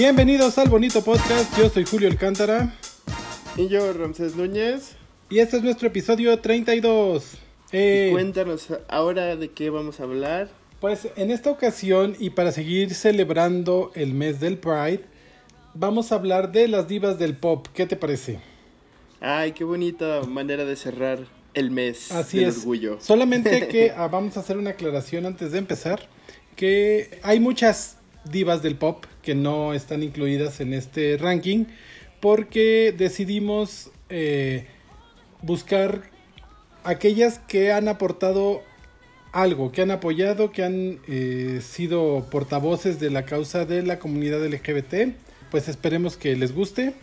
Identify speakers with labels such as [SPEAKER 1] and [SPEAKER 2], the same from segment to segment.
[SPEAKER 1] Bienvenidos al bonito podcast. Yo soy Julio Alcántara.
[SPEAKER 2] Y yo, Ramsés Núñez.
[SPEAKER 1] Y este es nuestro episodio 32.
[SPEAKER 2] Eh, cuéntanos ahora de qué vamos a hablar.
[SPEAKER 1] Pues en esta ocasión y para seguir celebrando el mes del Pride, vamos a hablar de las divas del pop. ¿Qué te parece?
[SPEAKER 2] Ay, qué bonita manera de cerrar el mes
[SPEAKER 1] Así del orgullo. Solamente que ah, vamos a hacer una aclaración antes de empezar, que hay muchas divas del pop que no están incluidas en este ranking porque decidimos eh, buscar aquellas que han aportado algo, que han apoyado, que han eh, sido portavoces de la causa de la comunidad LGBT. Pues esperemos que les guste.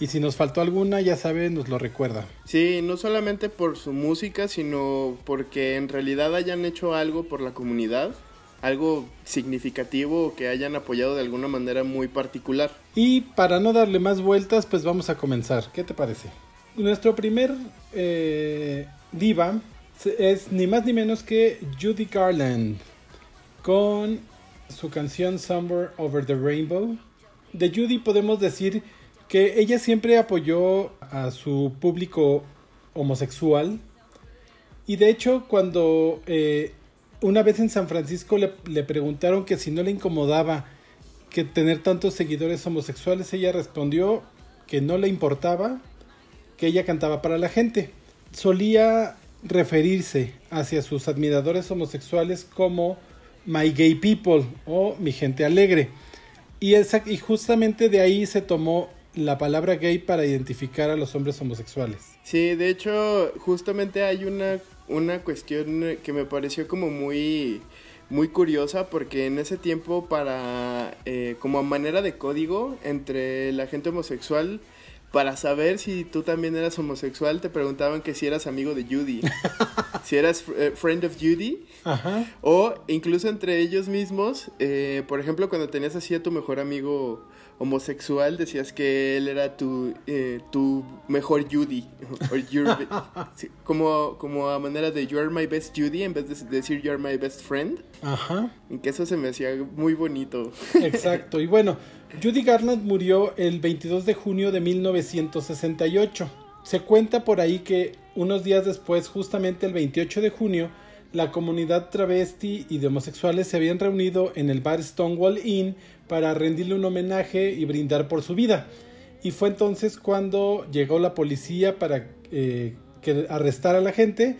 [SPEAKER 1] Y si nos faltó alguna, ya saben, nos lo recuerda.
[SPEAKER 2] Sí, no solamente por su música, sino porque en realidad hayan hecho algo por la comunidad, algo significativo que hayan apoyado de alguna manera muy particular.
[SPEAKER 1] Y para no darle más vueltas, pues vamos a comenzar. ¿Qué te parece? Nuestro primer eh, diva es ni más ni menos que Judy Garland con su canción Somewhere Over the Rainbow. De Judy podemos decir que ella siempre apoyó a su público homosexual y de hecho cuando eh, una vez en San Francisco le, preguntaron que si no le incomodaba que tener tantos seguidores homosexuales, ella respondió que no le importaba, que ella cantaba para la gente. Solía referirse hacia sus admiradores homosexuales como My Gay People o Mi Gente Alegre. Y, esa, y justamente de ahí se tomó la palabra gay para identificar a los hombres homosexuales.
[SPEAKER 2] Sí, de hecho, justamente hay una, una cuestión que me pareció como muy, muy curiosa porque en ese tiempo para, eh, como a manera de código entre la gente homosexual, para saber si tú también eras homosexual, te preguntaban que si eras amigo de Judy. si eras eh, friend of Judy. O incluso entre ellos mismos, eh, por ejemplo, cuando tenías así a tu mejor amigo homosexual, decías que él era tu, eh, tu mejor Judy. como, como a manera de You're my best Judy en vez de decir You're my best friend. Ajá. Que eso se me hacía muy bonito.
[SPEAKER 1] Exacto. Y bueno, Judy Garland murió el 22 de junio de 1968. Se cuenta por ahí que unos días después, justamente el 28 de junio, la comunidad travesti y de homosexuales se habían reunido en el bar Stonewall Inn para rendirle un homenaje y brindar por su vida. Y fue entonces cuando llegó la policía para eh, a la gente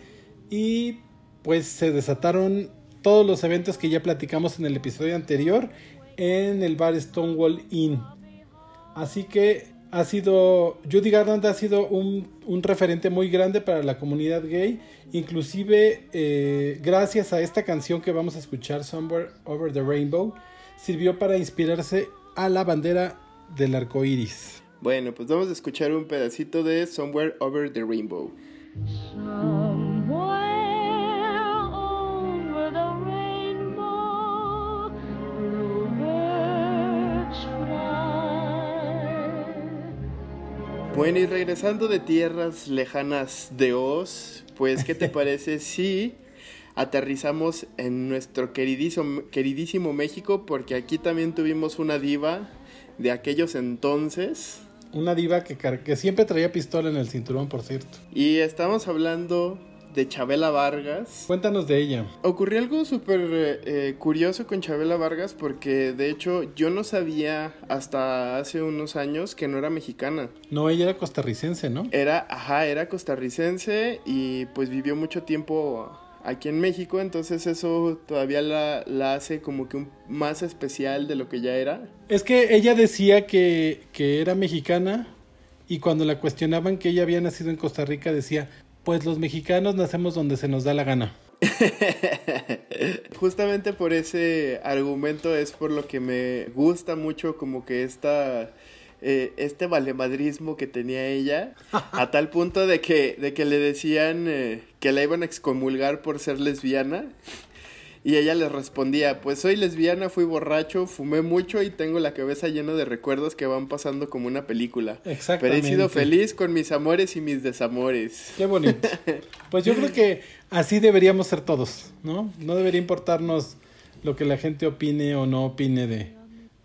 [SPEAKER 1] y pues se desataron todos los eventos que ya platicamos en el episodio anterior en el bar Stonewall Inn. Así que ha sido, Judy Garland ha sido un, referente muy grande para la comunidad gay, inclusive eh, gracias a esta canción que vamos a escuchar, Somewhere Over the Rainbow, sirvió para inspirarse a la bandera del arco iris.
[SPEAKER 2] Bueno, pues vamos a escuchar un pedacito de Somewhere Over the Rainbow. Bueno, y regresando de tierras lejanas de Oz, pues, ¿qué te parece si aterrizamos en nuestro queridísimo, queridísimo México? Porque aquí también tuvimos una diva de aquellos entonces.
[SPEAKER 1] Una diva que, que siempre traía pistola en el cinturón, por cierto.
[SPEAKER 2] Y estamos hablando de Chabela Vargas.
[SPEAKER 1] Cuéntanos de ella.
[SPEAKER 2] Ocurrió algo súper eh, curioso con Chabela Vargas porque de hecho yo no sabía hasta hace unos años que no era mexicana.
[SPEAKER 1] No, ella era costarricense, ¿no?
[SPEAKER 2] Era, ajá, era costarricense y pues vivió mucho tiempo aquí en México, entonces eso todavía la, la, hace como que un, más especial de lo que ya era.
[SPEAKER 1] Es que ella decía que, que era mexicana y cuando la cuestionaban que ella había nacido en Costa Rica decía, pues los mexicanos nacemos donde se nos da la gana.
[SPEAKER 2] Justamente por ese argumento es por lo que me gusta mucho como que esta... Eh, este valemadrismo que tenía ella, a tal punto de que, de que le decían eh, que la iban a excomulgar por ser lesbiana. Y ella les respondía, pues soy lesbiana, fui borracho, fumé mucho y tengo la cabeza llena de recuerdos que van pasando como una película. Exactamente. Pero he sido feliz con mis amores y mis desamores.
[SPEAKER 1] Qué bonito. Pues yo creo que así deberíamos ser todos, ¿no? No debería importarnos lo que la gente opine o no opine de,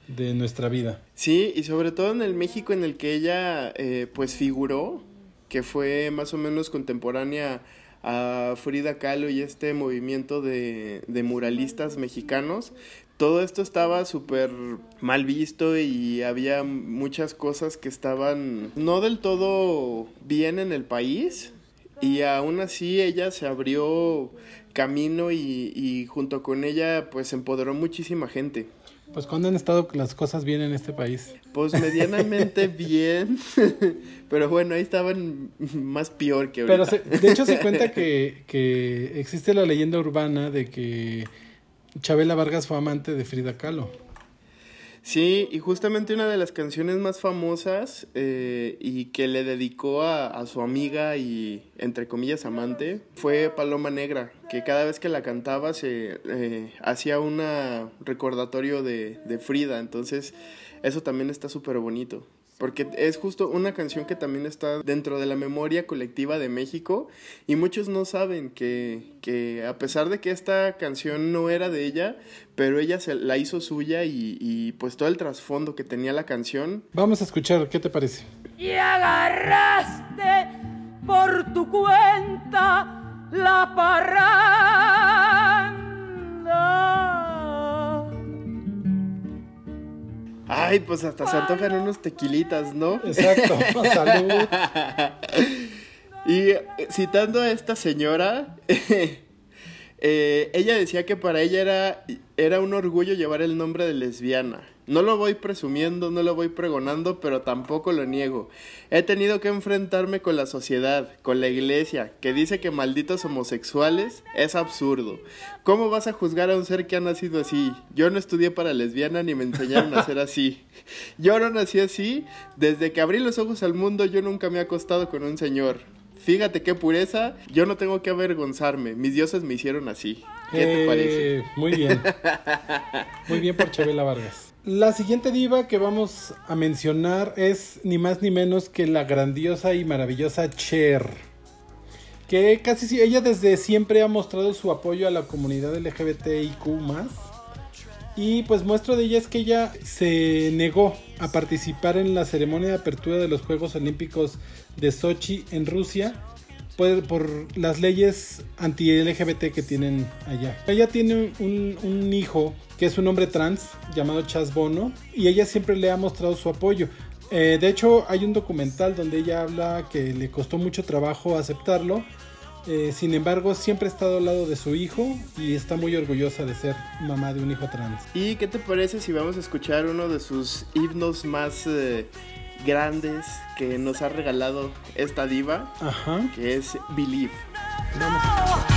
[SPEAKER 1] de nuestra vida.
[SPEAKER 2] Sí, y sobre todo en el México en el que ella eh, pues figuró, que fue más o menos contemporánea a Frida Kahlo y este movimiento de, de muralistas mexicanos, todo esto estaba súper mal visto y había muchas cosas que estaban no del todo bien en el país y aún así ella se abrió camino y, y junto con ella pues empoderó muchísima gente.
[SPEAKER 1] Pues cuando han estado las cosas bien en este país.
[SPEAKER 2] Pues medianamente bien, pero bueno, ahí estaban más peor que ahorita.
[SPEAKER 1] Pero de hecho se cuenta que, que existe la leyenda urbana de que Chabela Vargas fue amante de Frida Kahlo.
[SPEAKER 2] Sí, y justamente una de las canciones más famosas eh, y que le dedicó a, a, su amiga y, entre comillas, amante, fue Paloma Negra, que cada vez que la cantaba se eh, hacía un recordatorio de, de Frida, entonces eso también está súper bonito. Porque es justo una canción que también está dentro de la memoria colectiva de México y muchos no saben que, que a pesar de que esta canción no era de ella, pero ella se la hizo suya y, y pues todo el trasfondo que tenía la canción.
[SPEAKER 1] Vamos a escuchar, ¿qué te parece?
[SPEAKER 3] Y agarraste por tu cuenta la parranda.
[SPEAKER 2] Ay, pues hasta se antojan unos tequilitas, ¿no?
[SPEAKER 1] Exacto, salud.
[SPEAKER 2] y eh, citando a esta señora, eh, ella decía que para ella era, era un orgullo llevar el nombre de lesbiana. No lo voy presumiendo, no lo voy pregonando, pero tampoco lo niego. He tenido que enfrentarme con la sociedad, con la iglesia, que dice que malditos homosexuales es absurdo. ¿Cómo vas a juzgar a un ser que ha nacido así? Yo no estudié para lesbiana ni me enseñaron a ser así. Yo no nací así. Desde que abrí los ojos al mundo yo nunca me he acostado con un señor. Fíjate qué pureza, yo no tengo que avergonzarme. Mis dioses me hicieron así. ¿Qué te
[SPEAKER 1] Eh,
[SPEAKER 2] parece?
[SPEAKER 1] Muy bien. Muy bien por Chabela Vargas. La siguiente diva que vamos a mencionar es ni más ni menos que la grandiosa y maravillosa Cher. Que casi si ella desde siempre ha mostrado su apoyo a la comunidad LGBTIQ y pues muestra de ella es que ella se negó a participar en la ceremonia de apertura de los Juegos Olímpicos de Sochi en Rusia por, por las leyes anti-LGBT que tienen allá. Ella tiene un, hijo que es un hombre trans llamado Chas Bono y ella siempre le ha mostrado su apoyo. Eh, de hecho hay un documental donde ella habla que le costó mucho trabajo aceptarlo. Eh, sin embargo, siempre ha estado al lado de su hijo y está muy orgullosa de ser mamá de un hijo trans.
[SPEAKER 2] ¿Y qué te parece si vamos a escuchar uno de sus himnos más eh, grandes que nos ha regalado esta diva?
[SPEAKER 1] Ajá.
[SPEAKER 2] Que es Believe.
[SPEAKER 1] Vamos.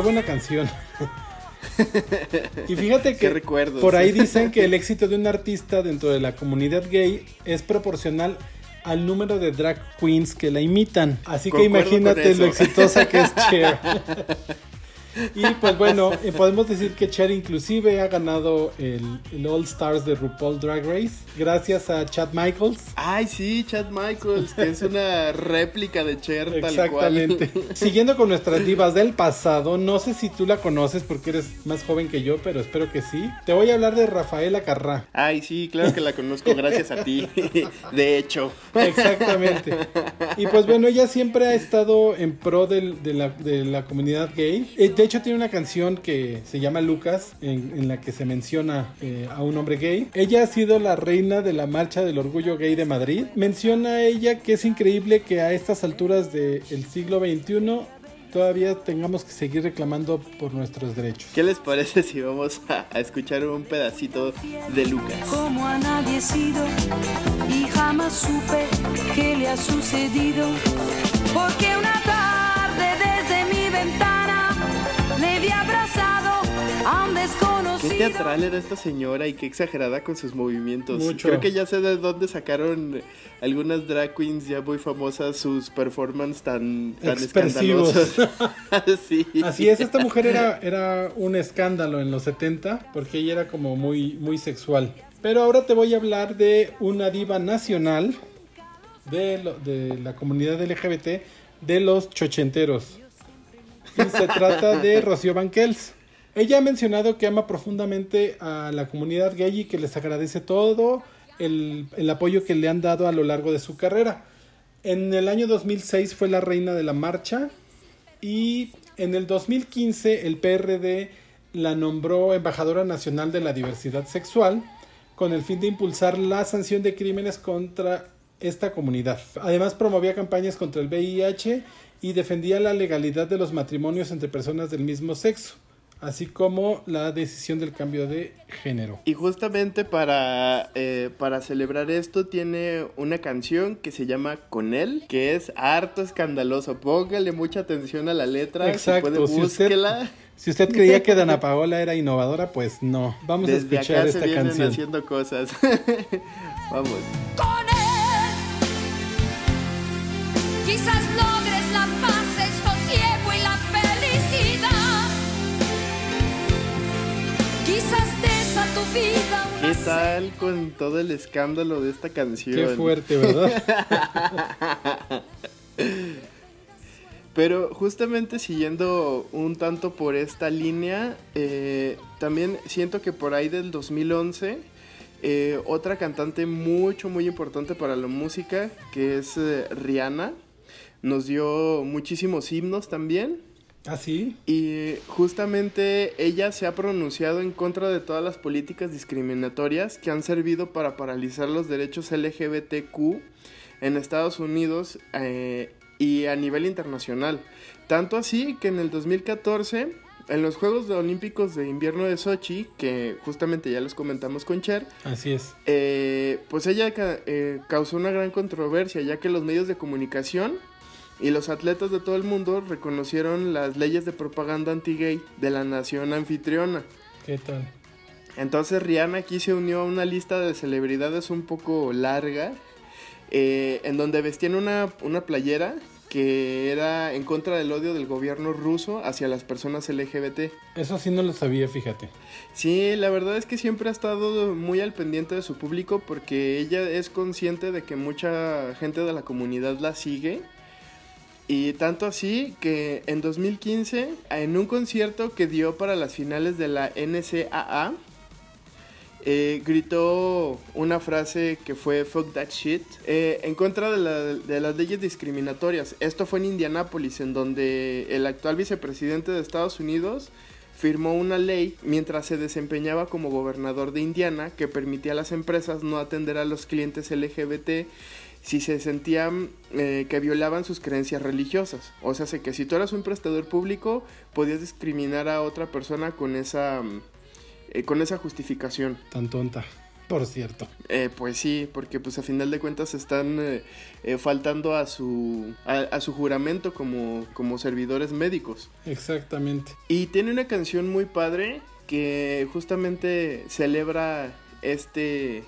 [SPEAKER 1] Qué buena canción. y fíjate que
[SPEAKER 2] recuerdos.
[SPEAKER 1] por ahí dicen que el éxito de un artista dentro de la comunidad gay es proporcional al número de drag queens que la imitan. Así que imagínate lo exitosa que es Cher. Y pues bueno, podemos decir que Cher inclusive ha ganado el, el All Stars de RuPaul Drag Race gracias a Chad Michaels.
[SPEAKER 2] Ay, sí, Chad Michaels, que es una réplica de Cher tal
[SPEAKER 1] Exactamente.
[SPEAKER 2] cual.
[SPEAKER 1] Siguiendo con nuestras divas del pasado, no sé si tú la conoces porque eres más joven que yo, pero espero que sí. Te voy a hablar de Rafaela Carrá.
[SPEAKER 2] Ay, sí, claro que la conozco gracias a ti. De hecho.
[SPEAKER 1] Exactamente. Y pues bueno, ella siempre ha estado en pro del- de, la, de la comunidad gay. Eh, De hecho, tiene una canción que se llama Lucas, en, en la que se menciona eh, a un hombre gay. Ella ha sido la reina de la marcha del orgullo gay de Madrid. Menciona ella que es increíble que a estas alturas del siglo XXI todavía tengamos que seguir reclamando por nuestros derechos.
[SPEAKER 2] ¿Qué les parece si vamos a, a escuchar un pedacito de Lucas?
[SPEAKER 4] como a nadie he sido y jamás supe qué le ha sucedido. Porque una tarde le vi abrazado a un
[SPEAKER 2] Qué
[SPEAKER 4] desconocido.
[SPEAKER 2] teatral era esta señora y qué exagerada con sus movimientos.
[SPEAKER 1] Mucho.
[SPEAKER 2] Creo que ya sé de dónde sacaron algunas drag queens ya muy famosas sus performances tan, tan
[SPEAKER 1] Expresivos.
[SPEAKER 2] escandalosos. sí.
[SPEAKER 1] Así es, esta mujer era, era un escándalo en los 70 porque ella era como muy, muy sexual. Pero ahora te voy a hablar de una diva nacional de, lo- de la comunidad LGBT de los chochenteros. Y se trata de Rocío Banquels. Ella ha mencionado que ama profundamente a la comunidad gay y que les agradece todo el, el apoyo que le han dado a lo largo de su carrera. En el año 2006 fue la reina de la marcha y en el 2015 el PRD la nombró embajadora nacional de la diversidad sexual con el fin de impulsar la sanción de crímenes contra esta comunidad. Además promovía campañas contra el VIH y defendía la legalidad de los matrimonios entre personas del mismo sexo, así como la decisión del cambio de género.
[SPEAKER 2] Y justamente para, eh, para celebrar esto tiene una canción que se llama Con él, que es harto escandaloso. Póngale mucha atención a la letra.
[SPEAKER 1] Exacto,
[SPEAKER 2] Si puede,
[SPEAKER 1] si usted-
[SPEAKER 2] búsquela.
[SPEAKER 1] Si usted creía que Dana Paola era innovadora, pues no. Vamos a
[SPEAKER 2] Desde
[SPEAKER 1] escuchar
[SPEAKER 2] acá se
[SPEAKER 1] esta
[SPEAKER 2] vienen
[SPEAKER 1] canción.
[SPEAKER 2] haciendo cosas. Vamos.
[SPEAKER 4] con él. Quizás logres
[SPEAKER 2] ¿Qué tal con todo el escándalo de esta canción?
[SPEAKER 1] Qué fuerte, ¿verdad?
[SPEAKER 2] Pero justamente siguiendo un tanto por esta línea, eh, también siento que por ahí del 2011, eh, otra cantante mucho, muy importante para la música, que es eh, Rihanna, nos dio muchísimos himnos también.
[SPEAKER 1] ¿Ah, sí?
[SPEAKER 2] Y justamente ella se ha pronunciado en contra de todas las políticas discriminatorias que han servido para paralizar los derechos LGBTQ en Estados Unidos eh, y a nivel internacional. Tanto así que en el 2014, en los Juegos Olímpicos de Invierno de Sochi, que justamente ya les comentamos con Cher,
[SPEAKER 1] Así es.
[SPEAKER 2] eh, pues ella eh, causó una gran controversia, ya que los medios de comunicación y los atletas de todo el mundo reconocieron las leyes de propaganda anti-gay de la nación anfitriona.
[SPEAKER 1] ¿Qué tal?
[SPEAKER 2] Entonces Rihanna aquí se unió a una lista de celebridades un poco larga, eh, en donde vestían una, una playera que era en contra del odio del gobierno ruso hacia las personas LGBT.
[SPEAKER 1] Eso sí no lo sabía, fíjate.
[SPEAKER 2] Sí, la verdad es que siempre ha estado muy al pendiente de su público porque ella es consciente de que mucha gente de la comunidad la sigue. Y tanto así que en 2015, en un concierto que dio para las finales de la NCAA, eh, gritó una frase que fue fuck that shit eh, en contra de, de las leyes discriminatorias. Esto fue en Indianápolis, en donde el actual vicepresidente de Estados Unidos firmó una ley mientras se desempeñaba como gobernador de Indiana que permitía a las empresas no atender a los clientes LGBT si se sentían eh, que violaban sus creencias religiosas. O sea, sé que si tú eras un prestador público, podías discriminar a otra persona con esa, mm, eh, con esa justificación.
[SPEAKER 1] Tan tonta. Por cierto.
[SPEAKER 2] Eh, pues sí, porque pues a final de cuentas están eh, eh, faltando a su, a, a su juramento como, como servidores médicos.
[SPEAKER 1] Exactamente.
[SPEAKER 2] Y tiene una canción muy padre que justamente celebra este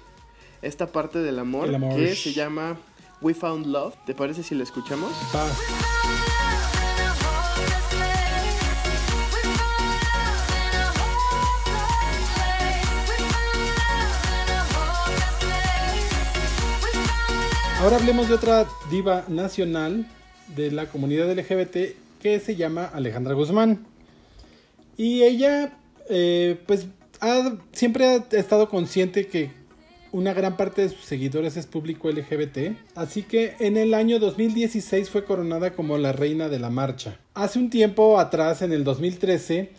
[SPEAKER 2] esta parte del amor, que se llama We Found Love. ¿Te parece si la escuchamos?
[SPEAKER 1] Ahora hablemos de otra diva nacional de la comunidad LGBT que se llama Alejandra Guzmán. Y ella, eh, pues, ha- siempre ha estado consciente que una gran parte de sus seguidores es público LGBT. Así que en el año 2016 fue coronada como la reina de la marcha. Hace un tiempo atrás, en el 2013,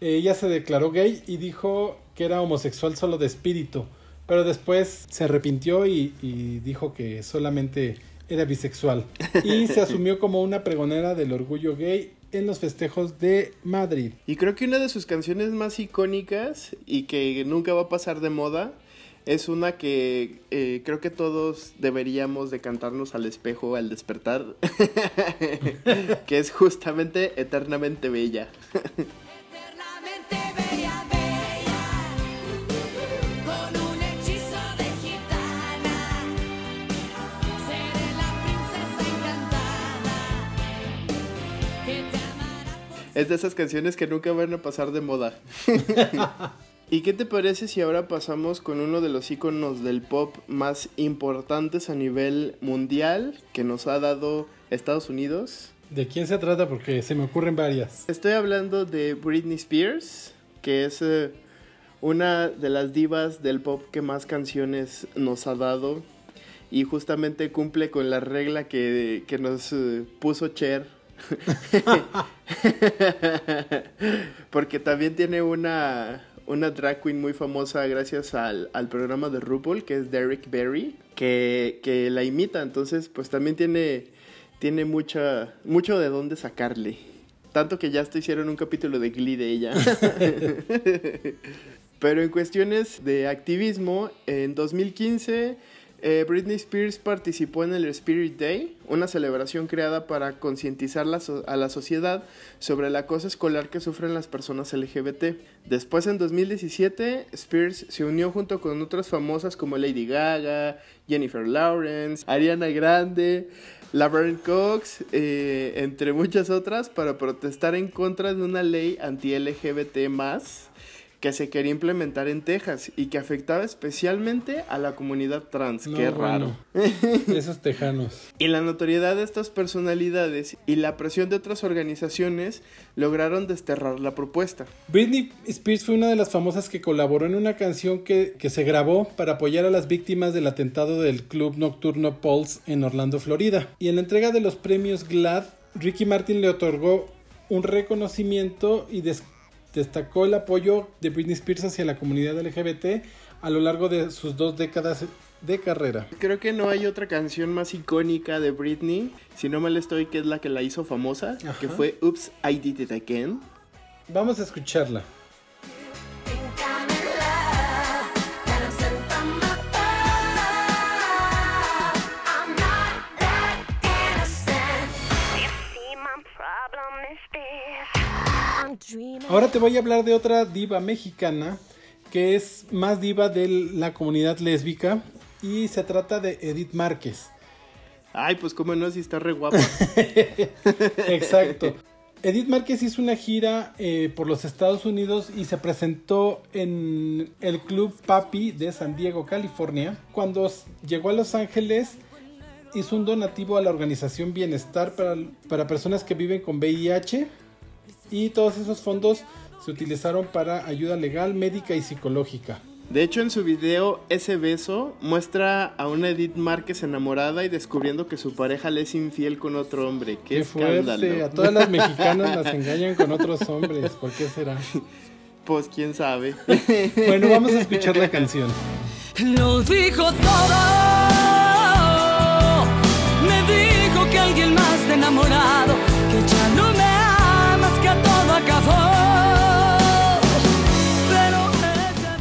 [SPEAKER 1] ella se declaró gay y dijo que era homosexual solo de espíritu. Pero después se arrepintió y, y dijo que solamente era bisexual. Y se asumió como una pregonera del orgullo gay en los festejos de Madrid.
[SPEAKER 2] Y creo que una de sus canciones más icónicas y que nunca va a pasar de moda es una que eh, creo que todos deberíamos de cantarnos al espejo al despertar, que es justamente Eternamente Bella.
[SPEAKER 4] Eternamente bella, bella, con un hechizo de gitana, seré la princesa encantada que te amará por
[SPEAKER 2] Es de esas canciones que nunca van a pasar de moda. ¿Y qué te parece si ahora pasamos con uno de los iconos del pop más importantes a nivel mundial que nos ha dado Estados Unidos?
[SPEAKER 1] ¿De quién se trata? Porque se me ocurren varias.
[SPEAKER 2] Estoy hablando de Britney Spears, que es eh, una de las divas del pop que más canciones nos ha dado y justamente cumple con la regla que, que nos eh, puso Cher. Porque también tiene una, una drag queen muy famosa gracias al, al programa de RuPaul, que es Derek Barry, que, que la imita. Entonces, pues también tiene, tiene mucha, mucho de dónde sacarle. Tanto que ya hasta hicieron un capítulo de Glee de ella. Pero en cuestiones de activismo, en 2015 eh, Britney Spears participó en el Spirit Day, una celebración creada para concientizar a la sociedad sobre el acoso escolar que sufren las personas LGBT. Después, en 2017, Spears se unió junto con otras famosas como Lady Gaga, Jennifer Lawrence, Ariana Grande, Laverne Cox, eh, entre muchas otras, para protestar en contra de una ley anti-LGBT que se quería implementar en Texas y que afectaba especialmente a la comunidad trans.
[SPEAKER 1] No,
[SPEAKER 2] Qué
[SPEAKER 1] bueno.
[SPEAKER 2] raro.
[SPEAKER 1] Esos tejanos.
[SPEAKER 2] Y la notoriedad de estas personalidades y la presión de otras organizaciones lograron desterrar la propuesta.
[SPEAKER 1] Britney Spears fue una de las famosas que colaboró en una canción que, que se grabó para apoyar a las víctimas del atentado del club nocturno Pulse en Orlando, Florida. Y en la entrega de los premios GLAD, Ricky Martin le otorgó un reconocimiento y des- destacó el apoyo de Britney Spears hacia la comunidad LGBT a lo largo de sus dos décadas de carrera.
[SPEAKER 2] Creo que no hay otra canción más icónica de Britney, si no mal estoy, que es la que la hizo famosa,
[SPEAKER 1] Ajá.
[SPEAKER 2] que fue Oops, I Did It Again.
[SPEAKER 1] Vamos a escucharla. Ahora te voy a hablar de otra diva mexicana que es más diva de la comunidad lésbica y se trata de Edith Márquez.
[SPEAKER 2] Ay, pues cómo no, si está re guapa.
[SPEAKER 1] Exacto. Edith Márquez hizo una gira eh, por los Estados Unidos y se presentó en el Club Papi de San Diego, California. Cuando llegó a Los Ángeles, hizo un donativo a la organización Bienestar para, para personas que viven con VIH y todos esos fondos se utilizaron para ayuda legal, médica y psicológica.
[SPEAKER 2] De hecho, en su video Ese beso muestra a una Edith Márquez enamorada y descubriendo que su pareja le es infiel con otro hombre. Qué,
[SPEAKER 1] Qué fuerte,
[SPEAKER 2] escándalo.
[SPEAKER 1] a todas las mexicanas las engañan con otros hombres, ¿por qué será?
[SPEAKER 2] Pues quién sabe.
[SPEAKER 1] Bueno, vamos a escuchar la canción.
[SPEAKER 4] Lo dijo todo. Me dijo que alguien más te ha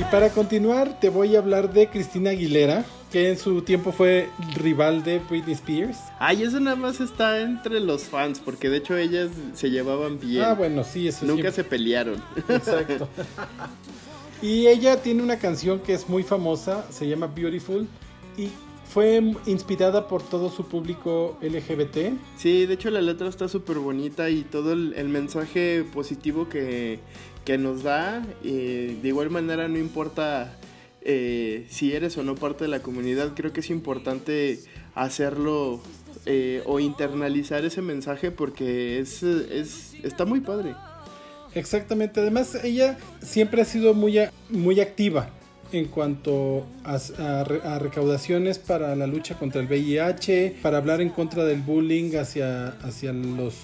[SPEAKER 1] Y para continuar, te voy a hablar de Cristina Aguilera, que en su tiempo fue rival de Britney Spears.
[SPEAKER 2] Ay, eso nada más está entre los fans, porque de hecho ellas se llevaban bien.
[SPEAKER 1] Ah, bueno, sí, eso
[SPEAKER 2] Nunca se pelearon.
[SPEAKER 1] Exacto. Y ella tiene una canción que es muy famosa, se llama Beautiful, y fue inspirada por todo su público LGBT.
[SPEAKER 2] Sí, de hecho la letra está súper bonita y todo el, el mensaje positivo que, que nos da. eh, de igual manera no importa eh, si eres o no parte de la comunidad, creo que es importante hacerlo eh, o internalizar ese mensaje porque es, es, está muy padre.
[SPEAKER 1] Exactamente, además ella siempre ha sido muy, muy activa en cuanto a, a a recaudaciones para la lucha contra el VIH, para hablar en contra del bullying hacia, hacia los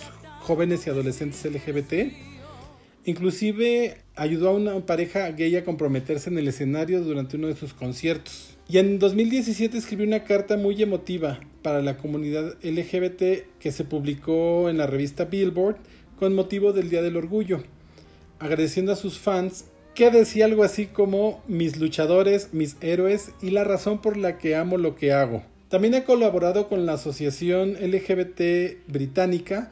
[SPEAKER 1] jóvenes y adolescentes LGBT. Inclusive ayudó a una pareja gay a comprometerse en el escenario durante uno de sus conciertos. Y en 2017 escribió una carta muy emotiva para la comunidad LGBT que se publicó en la revista Billboard con motivo del Día del Orgullo, agradeciendo a sus fans que decía algo así como mis luchadores, mis héroes y la razón por la que amo lo que hago. También ha colaborado con la asociación LGBT británica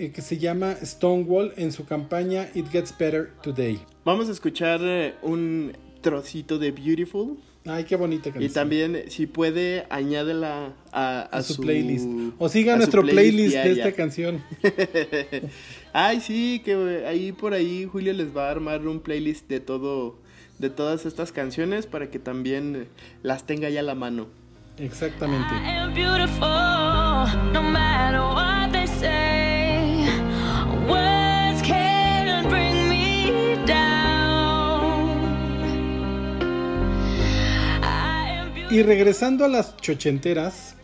[SPEAKER 1] eh, que se llama Stonewall en su campaña It Gets Better Today.
[SPEAKER 2] Vamos a escuchar eh, un trocito de Beautiful.
[SPEAKER 1] Ay, qué bonita
[SPEAKER 2] Y
[SPEAKER 1] canción.
[SPEAKER 2] también, si puede, añádela a, a
[SPEAKER 1] a su, playlist. O siga nuestro playlist, de esta canción.
[SPEAKER 2] Ay, sí, que ahí por ahí Julio les va a armar un playlist de todo, de todas estas canciones para que también las tenga ya a la mano.
[SPEAKER 1] Exactamente.
[SPEAKER 3] I am
[SPEAKER 1] Y regresando a las chochenteras,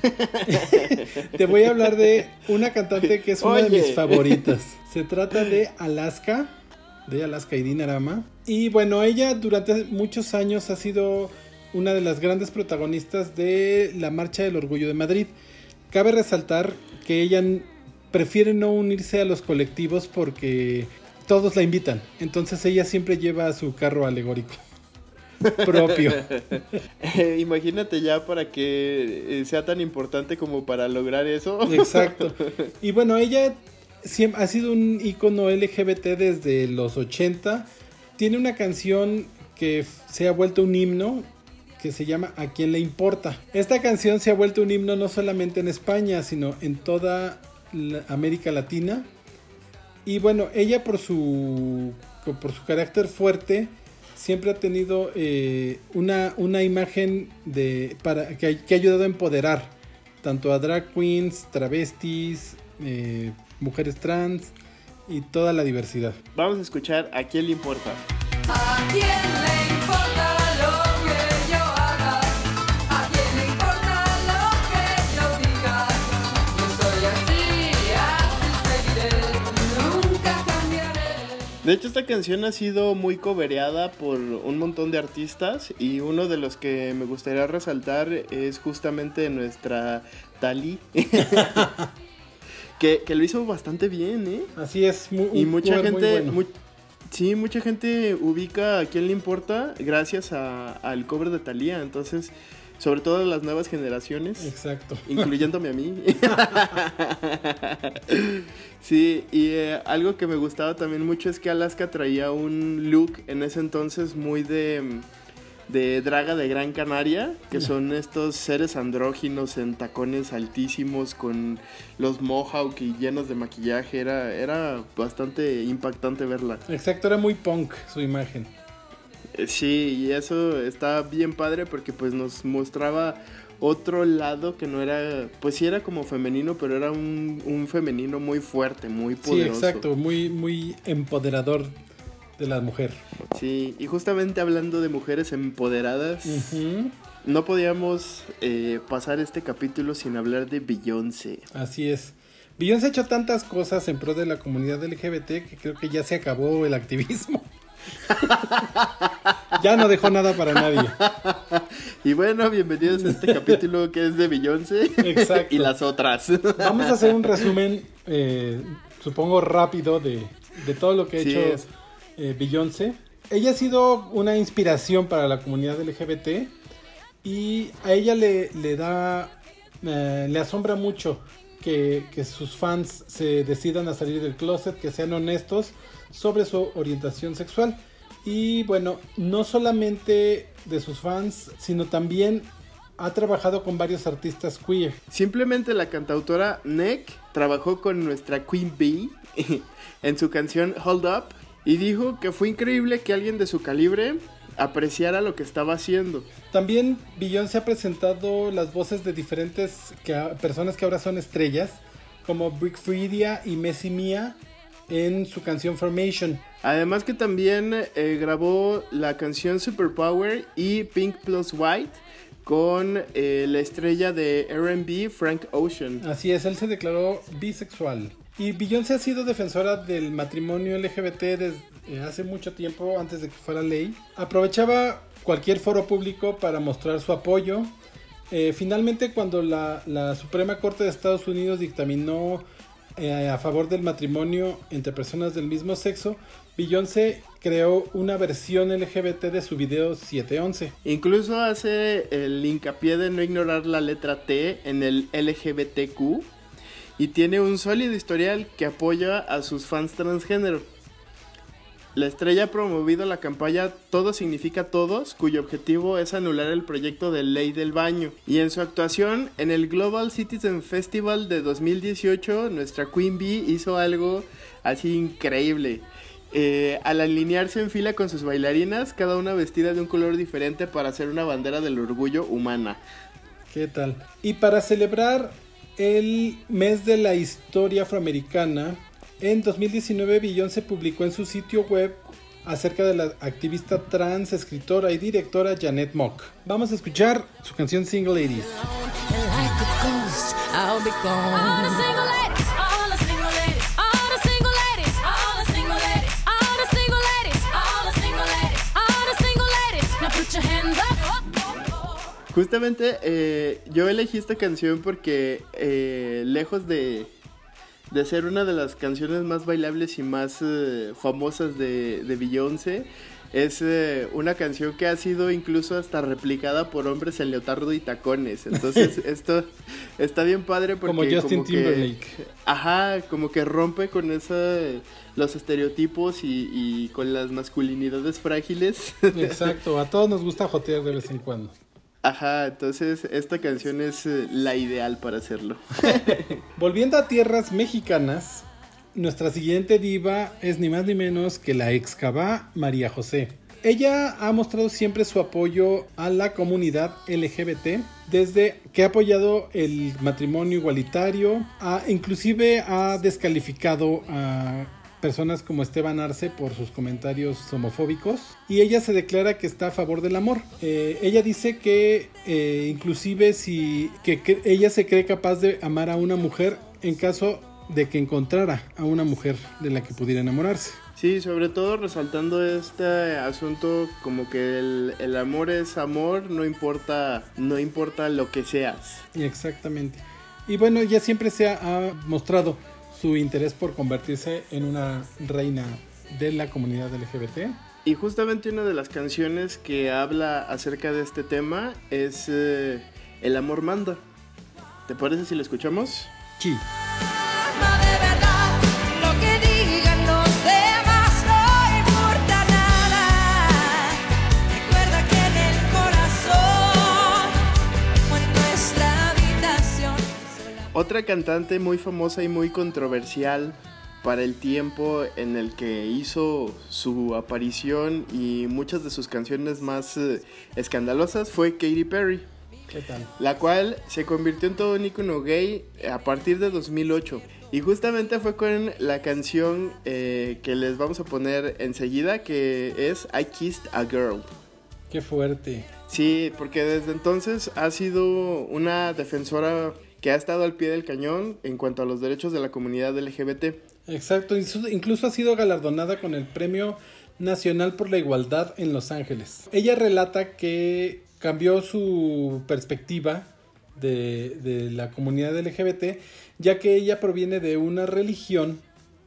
[SPEAKER 1] te voy a hablar de una cantante que es una de mis favoritas. Se trata de Alaska, de Alaska y Dinarama. Y bueno, ella durante muchos años ha sido una de las grandes protagonistas de la Marcha del Orgullo de Madrid. Cabe resaltar que ella prefiere no unirse a los colectivos porque todos la invitan. Entonces ella siempre lleva su carro alegórico propio.
[SPEAKER 2] Eh, imagínate ya para que eh, sea tan importante como para lograr eso.
[SPEAKER 1] Exacto. Y bueno, ella ha sido un icono LGBT desde los 80. Tiene una canción que se ha vuelto un himno que se llama ¿A quién le importa? Esta canción se ha vuelto un himno no solamente en España, sino en toda la- América Latina. Y bueno, ella por su, por su carácter fuerte siempre ha tenido eh, una, una imagen de, para, que, ha- que ha ayudado a empoderar tanto a drag queens, travestis, eh, mujeres trans y toda la diversidad.
[SPEAKER 2] Vamos a escuchar a quién le importa.
[SPEAKER 4] ¿A quién le importa
[SPEAKER 2] De hecho, esta canción ha sido muy cobereada por un montón de artistas y uno de los que me gustaría resaltar es justamente nuestra Tali. que, que lo hizo bastante bien, ¿eh?
[SPEAKER 1] Así es, mu-
[SPEAKER 2] Y mucha
[SPEAKER 1] muy
[SPEAKER 2] gente,
[SPEAKER 1] bueno.
[SPEAKER 2] sí, mucha gente ubica a quién le importa gracias a- al cover de Thalía. Entonces, sobre todo las nuevas generaciones,
[SPEAKER 1] Exacto.
[SPEAKER 2] incluyéndome a mí. sí, y eh, algo que me gustaba también mucho es que Alaska traía un look en ese entonces muy de, de draga de Gran Canaria, que son estos seres andróginos en tacones altísimos con los mohawk y llenos de maquillaje. Era, era bastante impactante verla.
[SPEAKER 1] Exacto, era muy punk su imagen.
[SPEAKER 2] Eh, Sí, y eso está bien padre porque pues nos mostraba otro lado que no era, pues sí era como femenino, pero era un, un femenino muy fuerte, muy
[SPEAKER 1] Sí,
[SPEAKER 2] poderoso.
[SPEAKER 1] exacto, muy, muy empoderador de la mujer.
[SPEAKER 2] Sí, y justamente hablando de mujeres empoderadas, no podíamos eh, pasar este capítulo sin hablar de Beyoncé.
[SPEAKER 1] Así es. Beyoncé ha hecho tantas cosas en pro de la comunidad LGBT que creo que ya se acabó el activismo. Ya no dejó nada para nadie.
[SPEAKER 2] Y bueno, bienvenidos a este capítulo que es de Beyoncé
[SPEAKER 1] Exacto.
[SPEAKER 2] y las otras.
[SPEAKER 1] Vamos a hacer un resumen, eh, supongo rápido, de, de todo lo que ha
[SPEAKER 2] Sí
[SPEAKER 1] hecho eh, Beyoncé. Ella ha sido una inspiración para la comunidad LGBT y a ella le, le da, eh, le asombra mucho que, que sus fans se decidan a salir del closet, que sean honestos sobre su orientación sexual. Y bueno, no solamente de sus fans, sino también ha trabajado con varios artistas queer.
[SPEAKER 2] Simplemente la cantautora Neck trabajó con nuestra Queen Bee en su canción Hold Up y dijo que fue increíble que alguien de su calibre apreciara lo que estaba haciendo.
[SPEAKER 1] También Beyoncé ha presentado las voces de diferentes que personas que ahora son estrellas, como Brick Freedia y Messi Mia en su canción Formation.
[SPEAKER 2] Además que también eh, grabó la canción Superpower y Pink Plus White con eh, la estrella de R&B Frank Ocean.
[SPEAKER 1] Así es, él se declaró bisexual. Y Beyoncé ha sido defensora del matrimonio LGBT desde eh, hace mucho tiempo, antes de que fuera ley. Aprovechaba cualquier foro público para mostrar su apoyo. Finalmente, cuando la, la Suprema Corte de Estados Unidos dictaminó eh, a favor del matrimonio entre personas del mismo sexo, Beyoncé creó una versión LGBT de su video 711.
[SPEAKER 2] Incluso hace el hincapié de no ignorar la letra T en el LGBTQ y tiene un sólido historial que apoya a sus fans transgénero. La estrella ha promovido la campaña Todo significa todos, cuyo objetivo es anular el proyecto de ley del baño. Y en su actuación en el Global Citizen Festival de 2018, nuestra Queen Bee hizo algo así increíble. eh, al alinearse en fila con sus bailarinas, cada una vestida de un color diferente para hacer una bandera del orgullo humana.
[SPEAKER 1] ¿Qué tal? Y para celebrar el mes de la historia afroamericana, en 2019 Beyoncé publicó en su sitio web acerca de la activista trans, escritora y directora Janet Mock. Vamos a escuchar su canción Single Ladies.
[SPEAKER 2] Justamente eh, yo elegí esta canción porque eh, lejos de, de ser una de las canciones más bailables y más eh, famosas de, de Beyoncé, es eh, una canción que ha sido incluso hasta replicada por hombres en leotardo y tacones. Entonces esto está bien padre porque
[SPEAKER 1] Como Justin
[SPEAKER 2] que-
[SPEAKER 1] Timberlake.
[SPEAKER 2] ajá, como que rompe con esa, los estereotipos y, y con las masculinidades frágiles.
[SPEAKER 1] Exacto, a todos nos gusta jotear de vez en cuando.
[SPEAKER 2] Ajá, entonces esta canción es eh, la ideal para hacerlo.
[SPEAKER 1] Volviendo a tierras mexicanas, nuestra siguiente diva es ni más ni menos que la excava María José. Ella ha mostrado siempre su apoyo a la comunidad LGBT, desde que ha apoyado el matrimonio igualitario, a- inclusive ha descalificado a personas como Esteban Arce por sus comentarios homofóbicos y ella se declara que está a favor del amor. Eh, ella dice que eh, inclusive si que, que ella se cree capaz de amar a una mujer en caso de que encontrara a una mujer de la que pudiera enamorarse.
[SPEAKER 2] Sí, sobre todo resaltando este asunto como que el, el amor es amor, no importa, no importa lo que seas.
[SPEAKER 1] Exactamente. Y bueno, ella siempre se ha, ha mostrado su interés por convertirse en una reina de la comunidad LGBT.
[SPEAKER 2] Y justamente una de las canciones que habla acerca de este tema es eh, El amor manda. ¿Te parece si lo escuchamos?
[SPEAKER 1] Sí.
[SPEAKER 2] Otra cantante muy famosa y muy controversial para el tiempo en el que hizo su aparición y muchas de sus canciones más eh, escandalosas fue Katy Perry.
[SPEAKER 1] ¿Qué tal?
[SPEAKER 2] la cual se convirtió en todo un icono gay a partir de 2008. Y justamente fue con la canción eh, que les vamos a poner enseguida, que es I Kissed a Girl.
[SPEAKER 1] Qué fuerte.
[SPEAKER 2] Sí, porque desde entonces ha sido una defensora que ha estado al pie del cañón en cuanto a los derechos de la comunidad LGBT.
[SPEAKER 1] Exacto, incluso- ha sido galardonada con el Premio Nacional por la Igualdad en Los Ángeles. Ella relata que cambió su perspectiva de, de la comunidad LGBT, ya que ella proviene de una religión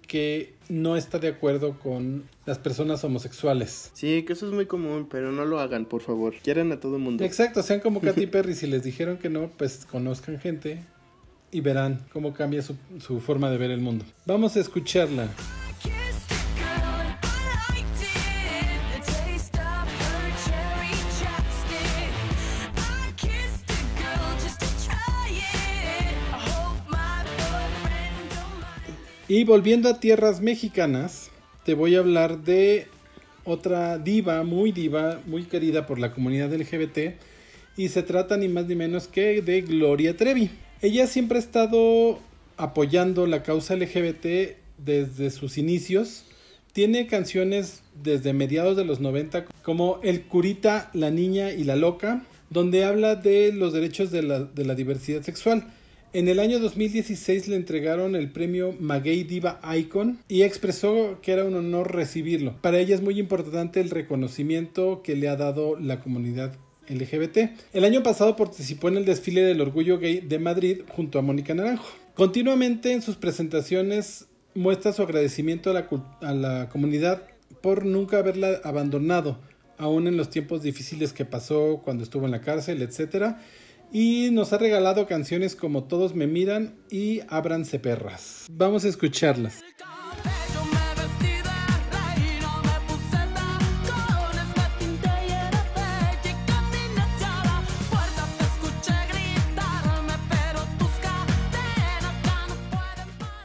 [SPEAKER 1] que no está de acuerdo con las personas homosexuales.
[SPEAKER 2] Sí, que eso es muy común, pero no lo hagan, por favor. Quieran a todo el mundo.
[SPEAKER 1] Exacto, sean como Katy Perry, si les dijeron que no, pues conozcan gente y verán cómo cambia su, su forma de ver el mundo. Vamos a escucharla. Y volviendo a tierras mexicanas, te voy a hablar de otra diva, muy diva, muy querida por la comunidad LGBT. Y se trata ni más ni menos que de Gloria Trevi. Ella siempre ha estado apoyando la causa LGBT desde sus inicios. Tiene canciones desde mediados de los 90 como El Curita, La Niña y la Loca, donde habla de los derechos de la, de la diversidad sexual. En el año 2016 le entregaron el premio Maguey Diva Icon y expresó que era un honor recibirlo. Para ella es muy importante el reconocimiento que le ha dado la comunidad LGBT. El año pasado participó en el desfile del orgullo gay de Madrid junto a Mónica Naranjo. Continuamente en sus presentaciones muestra su agradecimiento a la, a la comunidad por nunca haberla abandonado, aún en los tiempos difíciles que pasó cuando estuvo en la cárcel, etc. Y nos ha regalado canciones como Todos me miran y Ábranse perras. Vamos a escucharlas.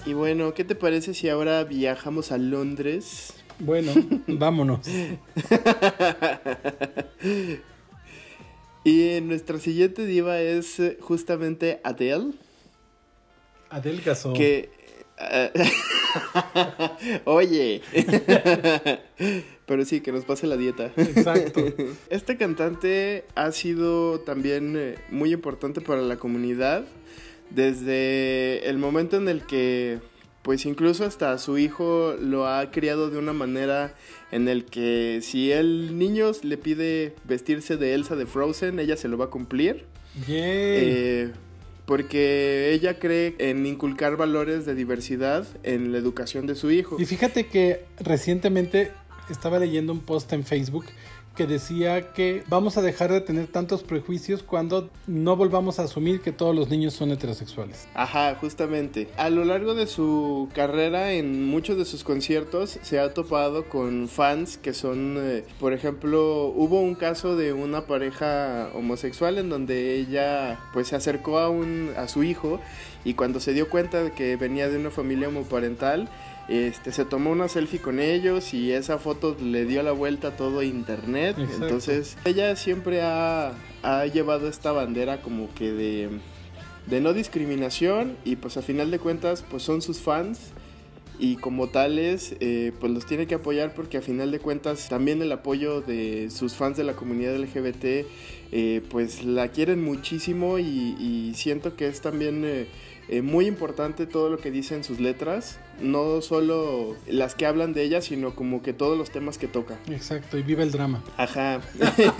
[SPEAKER 2] Y bueno, ¿qué te parece si ahora viajamos a Londres?
[SPEAKER 1] Bueno, vámonos.
[SPEAKER 2] Y nuestra siguiente diva es eh, justamente Adele,
[SPEAKER 1] Adelgazó.
[SPEAKER 2] que... eh, Oye. Pero sí, que nos pase la dieta.
[SPEAKER 1] Exacto.
[SPEAKER 2] Este cantante ha sido también eh, muy importante para la comunidad desde el momento en el que, pues incluso hasta su hijo lo ha criado de una manera en el que si el niño le pide vestirse de Elsa de Frozen, ella se lo va a cumplir. Eh, porque ella cree en inculcar valores de diversidad en la educación de su hijo.
[SPEAKER 1] Y fíjate que recientemente estaba leyendo un post en Facebook que decía que vamos a dejar de tener tantos prejuicios cuando no volvamos a asumir que todos los niños son heterosexuales.
[SPEAKER 2] Ajá, justamente. A lo largo de su carrera, en muchos de sus conciertos, se ha topado con fans que son, eh, por ejemplo, hubo un caso de una pareja homosexual en donde ella, pues, se acercó a un a su hijo y cuando se dio cuenta de que venía de una familia homoparental, este, se tomó una selfie con ellos y esa foto le dio la vuelta a todo internet.
[SPEAKER 1] Exacto.
[SPEAKER 2] Entonces, ella siempre ha, ha llevado esta bandera como que de, de no discriminación y pues a final de cuentas pues son sus fans y como tales eh, pues los tiene que apoyar porque a final de cuentas también el apoyo de sus fans de la comunidad LGBT eh, pues la quieren muchísimo y, y siento que es también eh, eh, muy importante todo lo que dice en sus letras, no solo las que hablan de ella, sino como que todos los temas que toca.
[SPEAKER 1] Exacto, y viva el drama.
[SPEAKER 2] Ajá.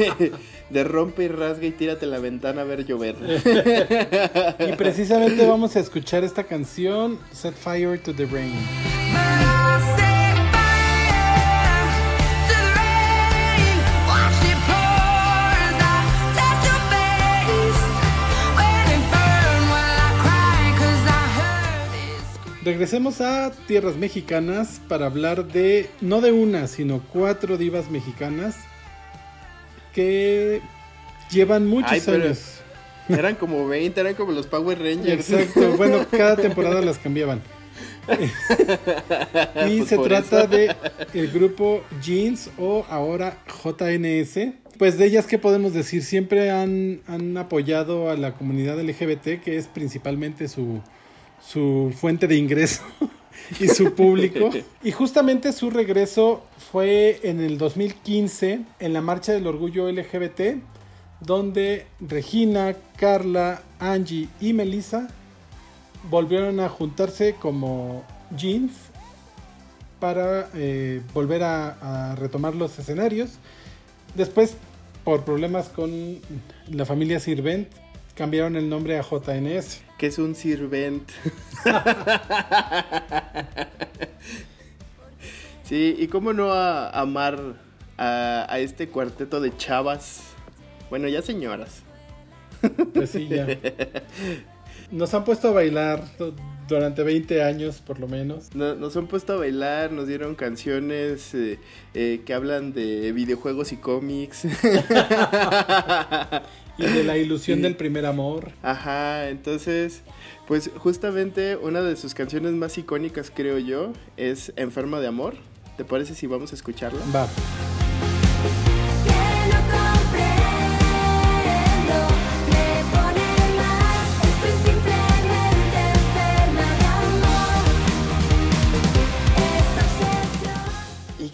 [SPEAKER 2] de rompe y rasga y tírate la ventana a ver llover.
[SPEAKER 1] Y precisamente vamos a escuchar esta canción, Set Fire to the Rain. Regresemos a tierras mexicanas para hablar de, no de una, sino cuatro divas mexicanas que llevan muchos
[SPEAKER 2] Ay,
[SPEAKER 1] años.
[SPEAKER 2] Eran como 20, eran como los Power Rangers.
[SPEAKER 1] Exacto, bueno, cada temporada las cambiaban. y
[SPEAKER 2] Pues
[SPEAKER 1] se trata
[SPEAKER 2] eso.
[SPEAKER 1] de el grupo Jeans o ahora JNS. Pues de ellas, ¿qué podemos decir? Siempre han, han apoyado a la comunidad LGBT, que es principalmente su, su fuente de ingreso y su público. Y justamente su regreso fue en el 2015, en la Marcha del Orgullo LGBT, donde Regina, Carla, Angie y Melissa volvieron a juntarse como jeans para eh, volver a, a retomar los escenarios. Después, por problemas con la familia Sirvent, cambiaron el nombre a JNS.
[SPEAKER 2] Que es un sirvent. sí, y cómo no a- amar a, a este cuarteto de chavas. Bueno, ya señoras.
[SPEAKER 1] Pues sí, ya. Nos han puesto a bailar du- durante 20 años, por lo menos.
[SPEAKER 2] No- nos han puesto a bailar, nos dieron canciones eh, eh, que hablan de videojuegos y cómics.
[SPEAKER 1] Y de la ilusión del primer amor.
[SPEAKER 2] Ajá, entonces, pues justamente una de sus canciones más icónicas, creo yo, es Enferma de Amor. ¿Te parece si vamos a escucharla?
[SPEAKER 1] Va.
[SPEAKER 5] Que no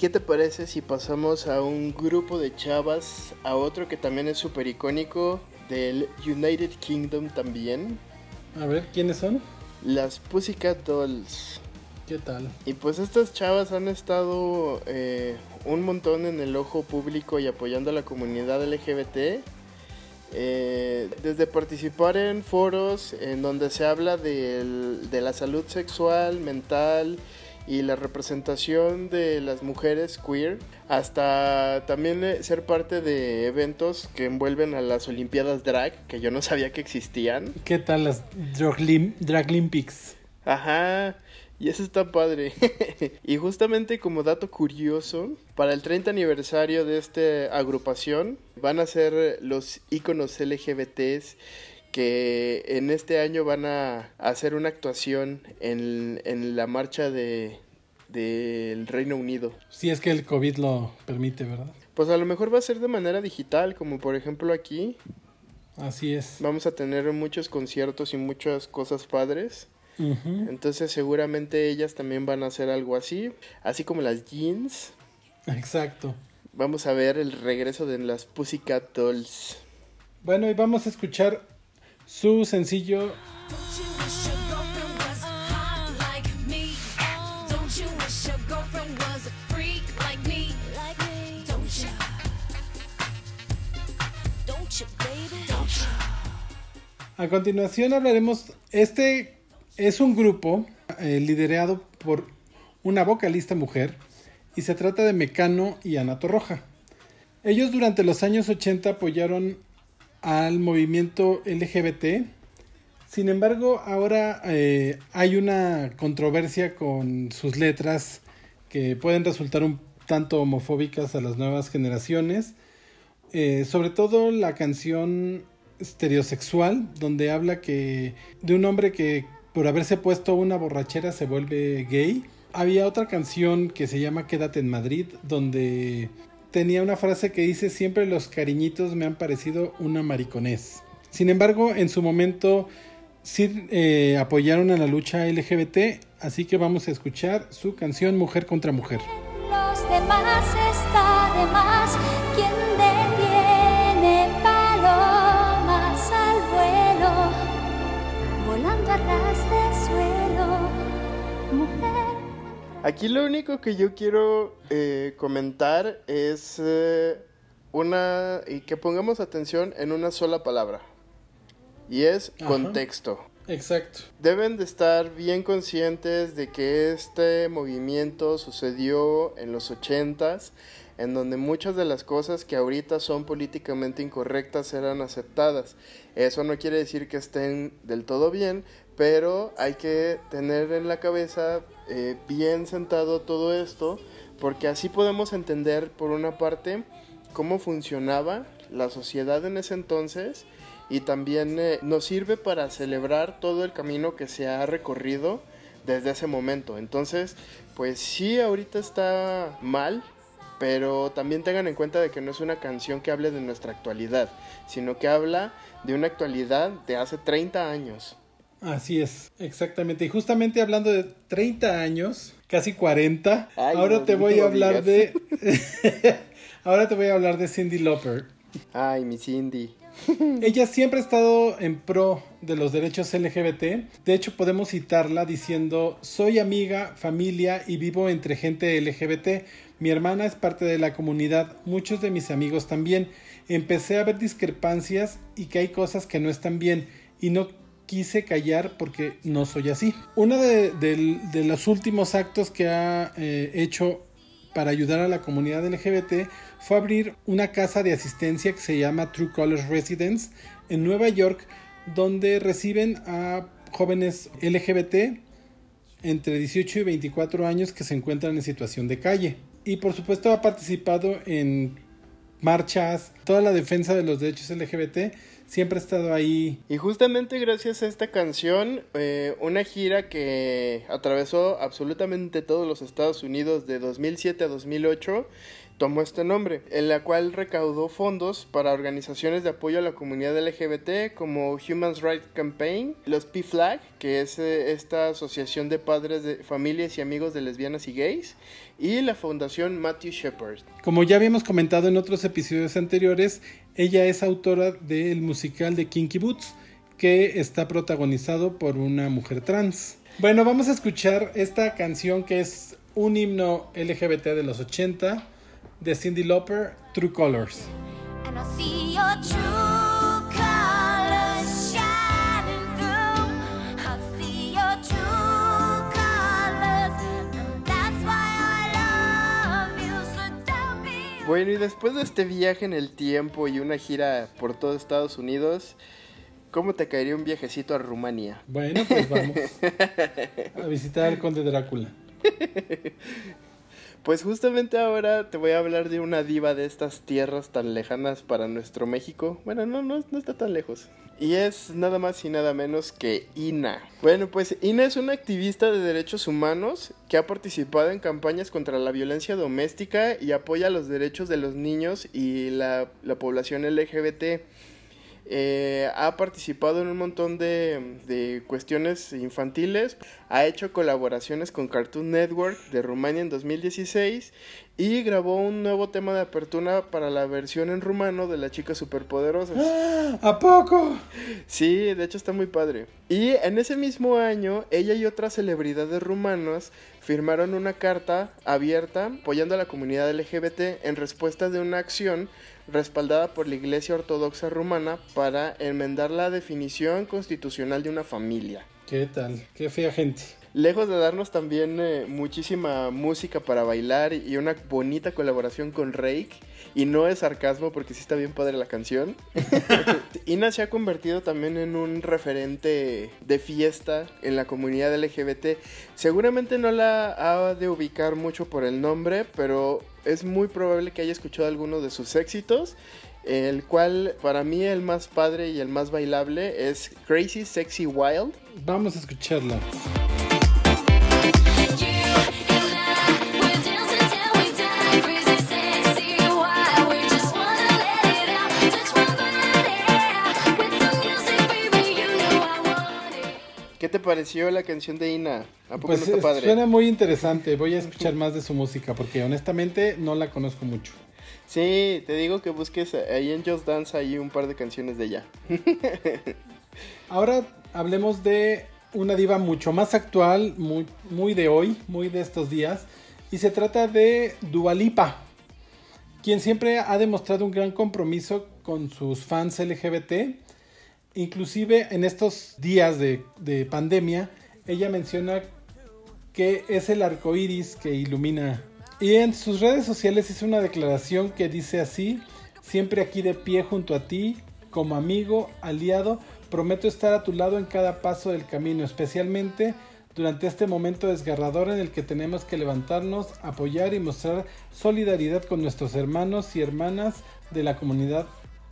[SPEAKER 2] qué te parece si pasamos a un grupo de chavas, a otro que también es súper icónico, del United Kingdom también,
[SPEAKER 1] A ver, ¿quiénes son?
[SPEAKER 2] las Pussycat Dolls?
[SPEAKER 1] ¿Qué tal?
[SPEAKER 2] Y pues estas chavas han estado eh, un montón en el ojo público y apoyando a la comunidad LGBT. eh, desde participar en foros en donde se habla del- de la salud sexual, mental y la representación de las mujeres queer, hasta también eh, ser parte de eventos que envuelven a las Olimpiadas Drag, que yo no sabía que existían.
[SPEAKER 1] ¿Qué tal las Draglim- Draglimpics?
[SPEAKER 2] Ajá, y eso está padre. y justamente como dato curioso, para el 30 aniversario de esta agrupación van a ser los íconos LGBTs que en este año van a hacer una actuación en, en la marcha de, del Reino Unido.
[SPEAKER 1] Si es que el COVID lo permite, ¿verdad?
[SPEAKER 2] Pues a lo mejor va a ser de manera digital, como por ejemplo aquí.
[SPEAKER 1] Así es.
[SPEAKER 2] Vamos a tener muchos conciertos y muchas cosas padres. Entonces seguramente ellas también van a hacer algo así. Así como las jeans.
[SPEAKER 1] Exacto.
[SPEAKER 2] Vamos a ver el regreso de las Pussycat Dolls.
[SPEAKER 1] Bueno, y vamos a escuchar su sencillo
[SPEAKER 6] a
[SPEAKER 1] continuación hablaremos, este es un grupo eh, liderado por una vocalista mujer y se trata de Mecano y Ana Torroja. Ellos durante los años 80 apoyaron al movimiento LGBT, sin embargo ahora eh, hay una controversia con sus letras que pueden resultar un tanto homofóbicas a las nuevas generaciones. Eh, sobre todo la canción estereosexual, donde habla que de un hombre que por haberse puesto una borrachera se vuelve gay. Había otra canción que se llama Quédate en Madrid, donde tenía una frase que dice siempre los cariñitos me han parecido una mariconés. Sin embargo, en su momento sí eh, apoyaron a la lucha LGBT, así que vamos a escuchar su canción Mujer contra Mujer.
[SPEAKER 7] Los demás
[SPEAKER 2] Aquí lo único que yo quiero eh, comentar es eh, una y que pongamos atención en una sola palabra y es
[SPEAKER 1] Ajá.
[SPEAKER 2] contexto.
[SPEAKER 1] Exacto.
[SPEAKER 2] Deben de estar bien conscientes de que este movimiento sucedió en los ochentas, en donde muchas de las cosas que ahorita son políticamente incorrectas eran aceptadas. Eso no quiere decir que estén del todo bien, pero hay que tener en la cabeza eh, bien sentado todo esto, porque así podemos entender, por una parte, cómo funcionaba la sociedad en ese entonces y también eh, nos sirve para celebrar todo el camino que se ha recorrido desde ese momento. Entonces, pues sí, ahorita está mal, pero también tengan en cuenta de que no es una canción que hable de nuestra actualidad, sino que habla de una actualidad de hace 30 años.
[SPEAKER 1] Así es, exactamente. Y justamente hablando de 30 años, casi 40,
[SPEAKER 2] Ay,
[SPEAKER 1] ahora
[SPEAKER 2] no,
[SPEAKER 1] te voy a hablar
[SPEAKER 2] digas.
[SPEAKER 1] de... ahora te voy a hablar de Cindy Lauper.
[SPEAKER 2] Ay, mi Cindy.
[SPEAKER 1] Ella siempre ha estado en pro de los derechos LGBT. De hecho, podemos citarla diciendo, soy amiga, familia y vivo entre gente LGBT. Mi hermana es parte de la comunidad, muchos de mis amigos también. Empecé a ver discrepancias y que hay cosas que no están bien y no quise callar porque no soy así. Uno de, los últimos actos que ha eh, hecho para ayudar a la comunidad LGBT fue abrir una casa de asistencia que se llama True Colors Residence en Nueva York, donde reciben a jóvenes LGBT entre 18 y 24 años que se encuentran en situación de calle. Y por supuesto ha participado en marchas, toda la defensa de los derechos LGBT, siempre ha estado ahí.
[SPEAKER 2] Y justamente gracias a esta canción, eh, una gira que atravesó absolutamente todos los Estados Unidos de 2007 a 2008, tomó este nombre, en la cual recaudó fondos para organizaciones de apoyo a la comunidad LGBT como Human Rights Campaign, los P-Flag, que es eh, esta asociación de padres de familias y amigos de lesbianas y gays, y la Fundación Matthew Shepard.
[SPEAKER 1] Como ya habíamos comentado en otros episodios anteriores, ella es autora del musical de Kinky Boots, que está protagonizado por una mujer trans. Bueno, vamos a escuchar esta canción que es un himno LGBT de los 80 de Cindy Lauper, True Colors.
[SPEAKER 2] Bueno, y después de este viaje en el tiempo y una gira por todo Estados Unidos, ¿cómo te caería un viajecito a Rumania?
[SPEAKER 1] Bueno, pues vamos a visitar al conde Drácula.
[SPEAKER 2] Pues justamente ahora te voy a hablar de una diva de estas tierras tan lejanas para nuestro México. Bueno, no, no, está tan lejos. Y es nada más y nada menos que Ina. Bueno, pues Ina es una activista de derechos humanos que ha participado en campañas contra la violencia doméstica y apoya los derechos de los niños y la población LGBT. Eh, ha participado en un montón de, de cuestiones infantiles, ha hecho colaboraciones con Cartoon Network de Rumania en 2016 y grabó un nuevo tema de apertura para la versión en rumano de Las Chicas Superpoderosas.
[SPEAKER 1] ¿A poco?
[SPEAKER 2] Sí, de hecho está muy padre. Y en ese mismo año, ella y otras celebridades rumanas firmaron una carta abierta apoyando a la comunidad LGBT en respuesta de una acción respaldada por la Iglesia Ortodoxa Rumana para enmendar la definición constitucional de una familia.
[SPEAKER 1] ¿Qué tal? Qué fea gente.
[SPEAKER 2] Lejos de darnos también eh, muchísima música para bailar y una bonita colaboración con Rake, y no es sarcasmo porque sí está bien padre la canción, Ina se ha convertido también en un referente de fiesta en la comunidad LGBT. Seguramente no la ha de ubicar mucho por el nombre, pero es muy probable que haya escuchado alguno de sus éxitos. El cual para mí el más padre y el más bailable es Crazy Sexy Wild.
[SPEAKER 1] Vamos a escucharla.
[SPEAKER 2] ¿Qué te pareció la canción de Ina? ¿A poco
[SPEAKER 1] Pues
[SPEAKER 2] no está
[SPEAKER 1] es-
[SPEAKER 2] padre?
[SPEAKER 1] suena muy interesante. Voy a escuchar más de su música porque honestamente no la conozco mucho.
[SPEAKER 2] Sí, te digo que busques ahí en Just Dance hay un par de canciones de ella.
[SPEAKER 1] Ahora hablemos de una diva mucho más actual, muy, muy de hoy, muy de estos días. Y se trata de Dualipa, quien siempre ha demostrado un gran compromiso con sus fans LGBT. Inclusive en estos días de, de pandemia, ella menciona que es el arco iris que ilumina. Y en sus redes sociales hizo una declaración que dice así: Siempre aquí de pie junto a ti, como amigo, aliado, prometo estar a tu lado en cada paso del camino, especialmente durante este momento desgarrador en el que tenemos que levantarnos, apoyar y mostrar solidaridad con nuestros hermanos y hermanas de la comunidad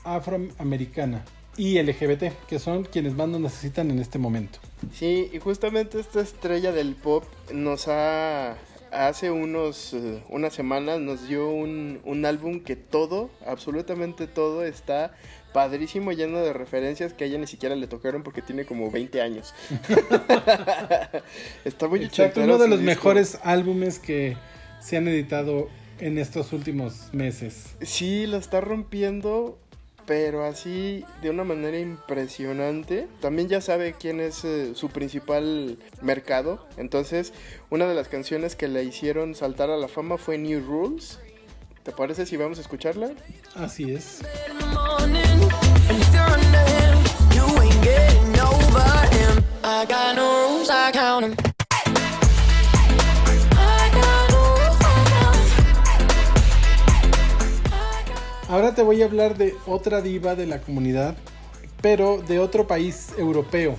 [SPEAKER 1] afroamericana y LGBT, que son quienes más nos necesitan en este momento.
[SPEAKER 2] Sí, y justamente esta estrella del pop nos ha... Hace unos, eh, unas semanas nos dio un, un álbum que todo, absolutamente todo, está padrísimo, lleno de referencias que a ella ni siquiera le tocaron porque tiene como 20 años. está muy
[SPEAKER 1] Exacto, uno de los
[SPEAKER 2] disco.
[SPEAKER 1] mejores álbumes que se han editado en estos últimos meses.
[SPEAKER 2] Sí, la está rompiendo, pero así de una manera impresionante. También ya sabe quién es eh, su principal mercado. Entonces, una de las canciones que le hicieron saltar a la fama fue New Rules. ¿Te parece si vamos a escucharla?
[SPEAKER 1] Así es. Ahora te voy a hablar de otra diva de la comunidad, pero de otro país europeo.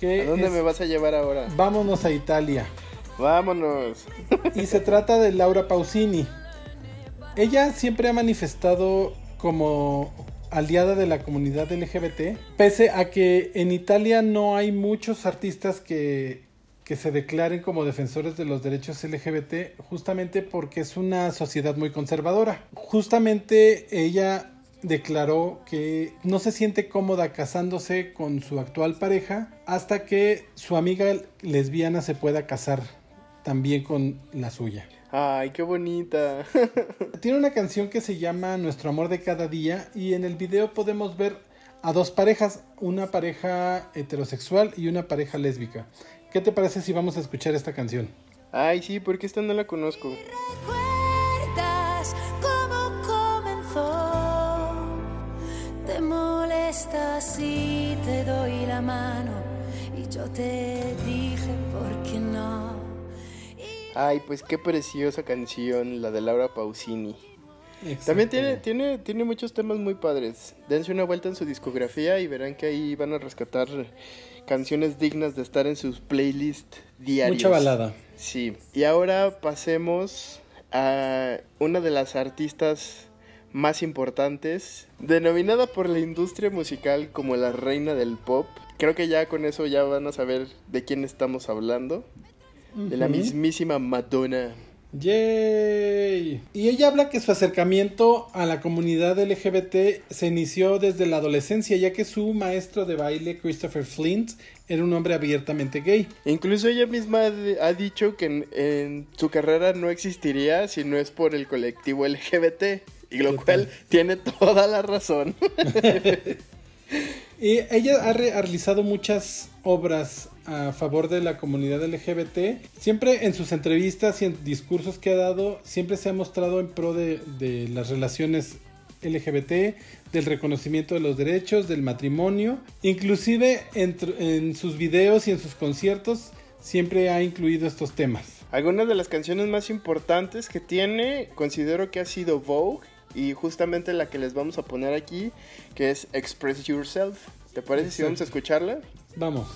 [SPEAKER 1] Que
[SPEAKER 2] ¿A dónde
[SPEAKER 1] es-
[SPEAKER 2] me vas a llevar ahora?
[SPEAKER 1] Vámonos a Italia.
[SPEAKER 2] Vámonos.
[SPEAKER 1] Y se trata de Laura Pausini. Ella siempre ha manifestado como aliada de la comunidad LGBT, pese a que en Italia no hay muchos artistas que, que se declaren como defensores de los derechos LGBT, justamente porque es una sociedad muy conservadora. Justamente ella declaró que no se siente cómoda casándose con su actual pareja hasta que su amiga lesbiana se pueda casar también con la suya.
[SPEAKER 2] Ay, qué bonita.
[SPEAKER 1] Tiene una canción que se llama Nuestro amor de cada día y en el video podemos ver a dos parejas, una pareja heterosexual y una pareja lésbica. ¿Qué te parece si vamos a escuchar esta canción?
[SPEAKER 2] Ay, sí, porque esta no la conozco.
[SPEAKER 4] ¿Recuerdas cómo comenzó? Te molesta si te doy la mano y yo te dije por qué no.
[SPEAKER 2] Ay, pues qué preciosa canción, la de Laura Pausini. También tiene, tiene, tiene muchos temas muy padres. Dense una vuelta en su discografía y verán que ahí van a rescatar canciones dignas de estar en sus playlists diarios.
[SPEAKER 1] Mucha balada.
[SPEAKER 2] Sí. Y ahora pasemos a una de las artistas más importantes, denominada por la industria musical como la reina del pop. Creo que ya con eso ya van a saber de quién estamos hablando. De la mismísima Madonna.
[SPEAKER 1] ¡Yay! Y ella habla que su acercamiento a la comunidad LGBT se inició desde la adolescencia, ya que su maestro de baile, Christopher Flint, era un hombre abiertamente gay.
[SPEAKER 2] Incluso ella misma ha dicho que en, en su carrera no existiría si no es por el colectivo LGBT. Y lo
[SPEAKER 1] Total.
[SPEAKER 2] cual tiene toda la razón.
[SPEAKER 1] Y ella ha, re- ha realizado muchas obras a favor de la comunidad LGBT. Siempre en sus entrevistas y en discursos que ha dado, siempre se ha mostrado en pro de, las relaciones LGBT, del reconocimiento de los derechos, del matrimonio. Inclusive en sus videos y en sus conciertos siempre ha incluido estos temas.
[SPEAKER 2] Algunas de las canciones más importantes que tiene, considero que ha sido Vogue y justamente la que les vamos a poner aquí, que es Express Yourself. ¿Te parece si vamos a escucharla?
[SPEAKER 1] Vamos.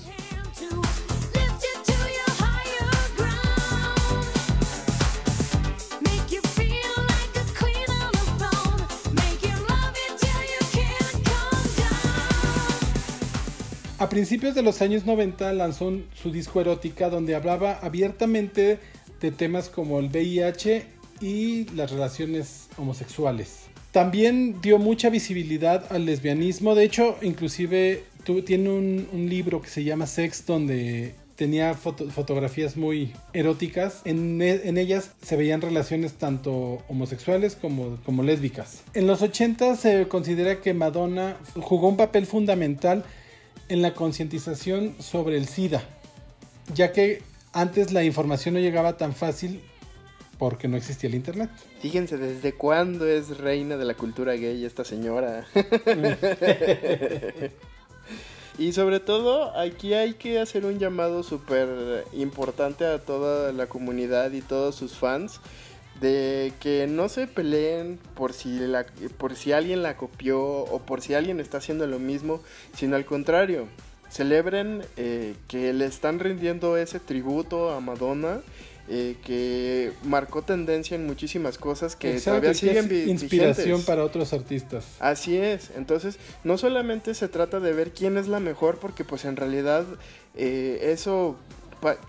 [SPEAKER 6] a
[SPEAKER 1] principios de los años 90 lanzó su disco erótica donde hablaba abiertamente de temas como el VIH y las relaciones homosexuales. También dio mucha visibilidad al lesbianismo, de hecho inclusive tiene un, libro que se llama Sex donde tenía foto- fotografías muy eróticas. En, e- en ellas se veían relaciones tanto homosexuales como, como lésbicas. En los 80 se considera que Madonna jugó un papel fundamental en la concientización sobre el SIDA, ya que antes la información no llegaba tan fácil porque no existía el Internet.
[SPEAKER 2] Fíjense desde cuándo es reina de la cultura gay esta señora. y sobre todo, aquí hay que hacer un llamado súper importante a toda la comunidad y todos sus fans de que no se peleen por si, la, por si alguien la copió o por si alguien está haciendo lo mismo, sino al contrario, celebren eh, que le están rindiendo ese tributo a Madonna. Eh, que marcó tendencia en muchísimas cosas que
[SPEAKER 1] Exacto,
[SPEAKER 2] todavía
[SPEAKER 1] que
[SPEAKER 2] siguen
[SPEAKER 1] es inspiración
[SPEAKER 2] vigentes.
[SPEAKER 1] para otros artistas.
[SPEAKER 2] Así es, entonces no solamente se trata de ver quién es la mejor, porque pues en realidad eh, eso,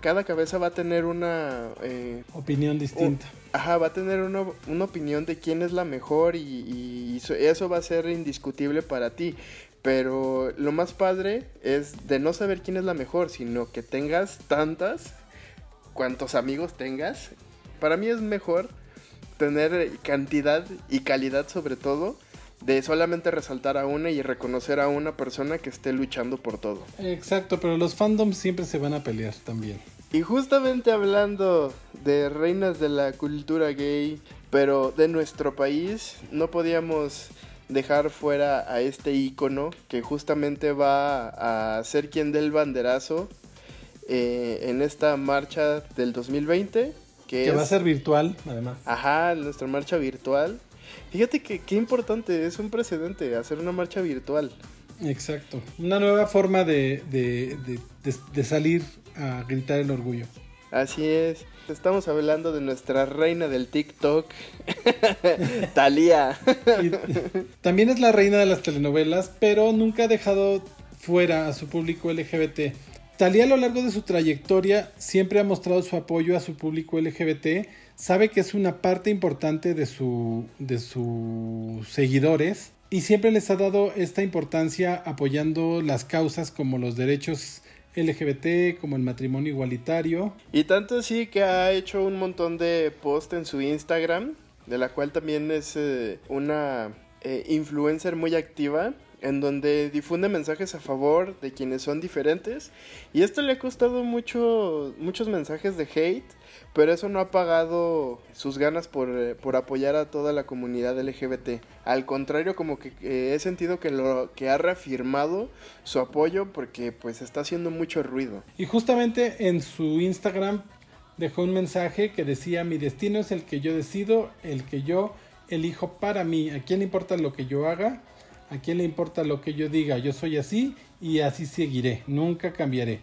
[SPEAKER 2] cada cabeza va a tener una... eh,
[SPEAKER 1] Opinión distinta.
[SPEAKER 2] Ajá, va a tener una, una opinión de quién es la mejor y, y eso- eso va a ser indiscutible para ti. Pero lo más padre es de no saber quién es la mejor, sino que tengas tantas, cuantos amigos tengas. Para mí es mejor tener cantidad y calidad sobre todo de solamente resaltar a una y reconocer a una persona que esté luchando por todo.
[SPEAKER 1] Exacto, pero los fandoms siempre se van a pelear también.
[SPEAKER 2] Y justamente hablando de reinas de la cultura gay, pero de nuestro país, no podíamos dejar fuera a este ícono que justamente va a ser quien dé el banderazo eh, en esta marcha del 2020, que,
[SPEAKER 1] Que
[SPEAKER 2] es
[SPEAKER 1] va a ser virtual, además.
[SPEAKER 2] ajá, nuestra marcha virtual. Fíjate que qué importante, es un precedente hacer una marcha virtual.
[SPEAKER 1] Exacto. Una nueva forma de, de- de- de- de salir a gritar el orgullo.
[SPEAKER 2] Así es. Estamos hablando de nuestra reina del TikTok, Thalía.
[SPEAKER 1] Y- también es la reina de las telenovelas, pero nunca ha dejado fuera a su público LGBT. Talía a lo largo de su trayectoria siempre ha mostrado su apoyo a su público LGBT, sabe que es una parte importante de, su, de sus seguidores y siempre les ha dado esta importancia apoyando las causas como los derechos LGBT, como el matrimonio igualitario.
[SPEAKER 2] Y tanto así que ha hecho un montón de posts en su Instagram, de la cual también es eh, una eh, influencer muy activa, en donde difunde mensajes a favor de quienes son diferentes. Y esto le ha costado mucho, muchos mensajes de hate, pero eso no ha pagado sus ganas por, eh, por apoyar a toda la comunidad LGBT. Al contrario, como que eh, he sentido que, lo, que ha reafirmado su apoyo porque pues está haciendo mucho ruido.
[SPEAKER 1] Y justamente en su Instagram dejó un mensaje que decía, mi destino es el que yo decido, el que yo elijo para mí. ¿A quién importa lo que yo haga? ¿A quién le importa lo que yo diga? Yo soy así y así seguiré, nunca cambiaré.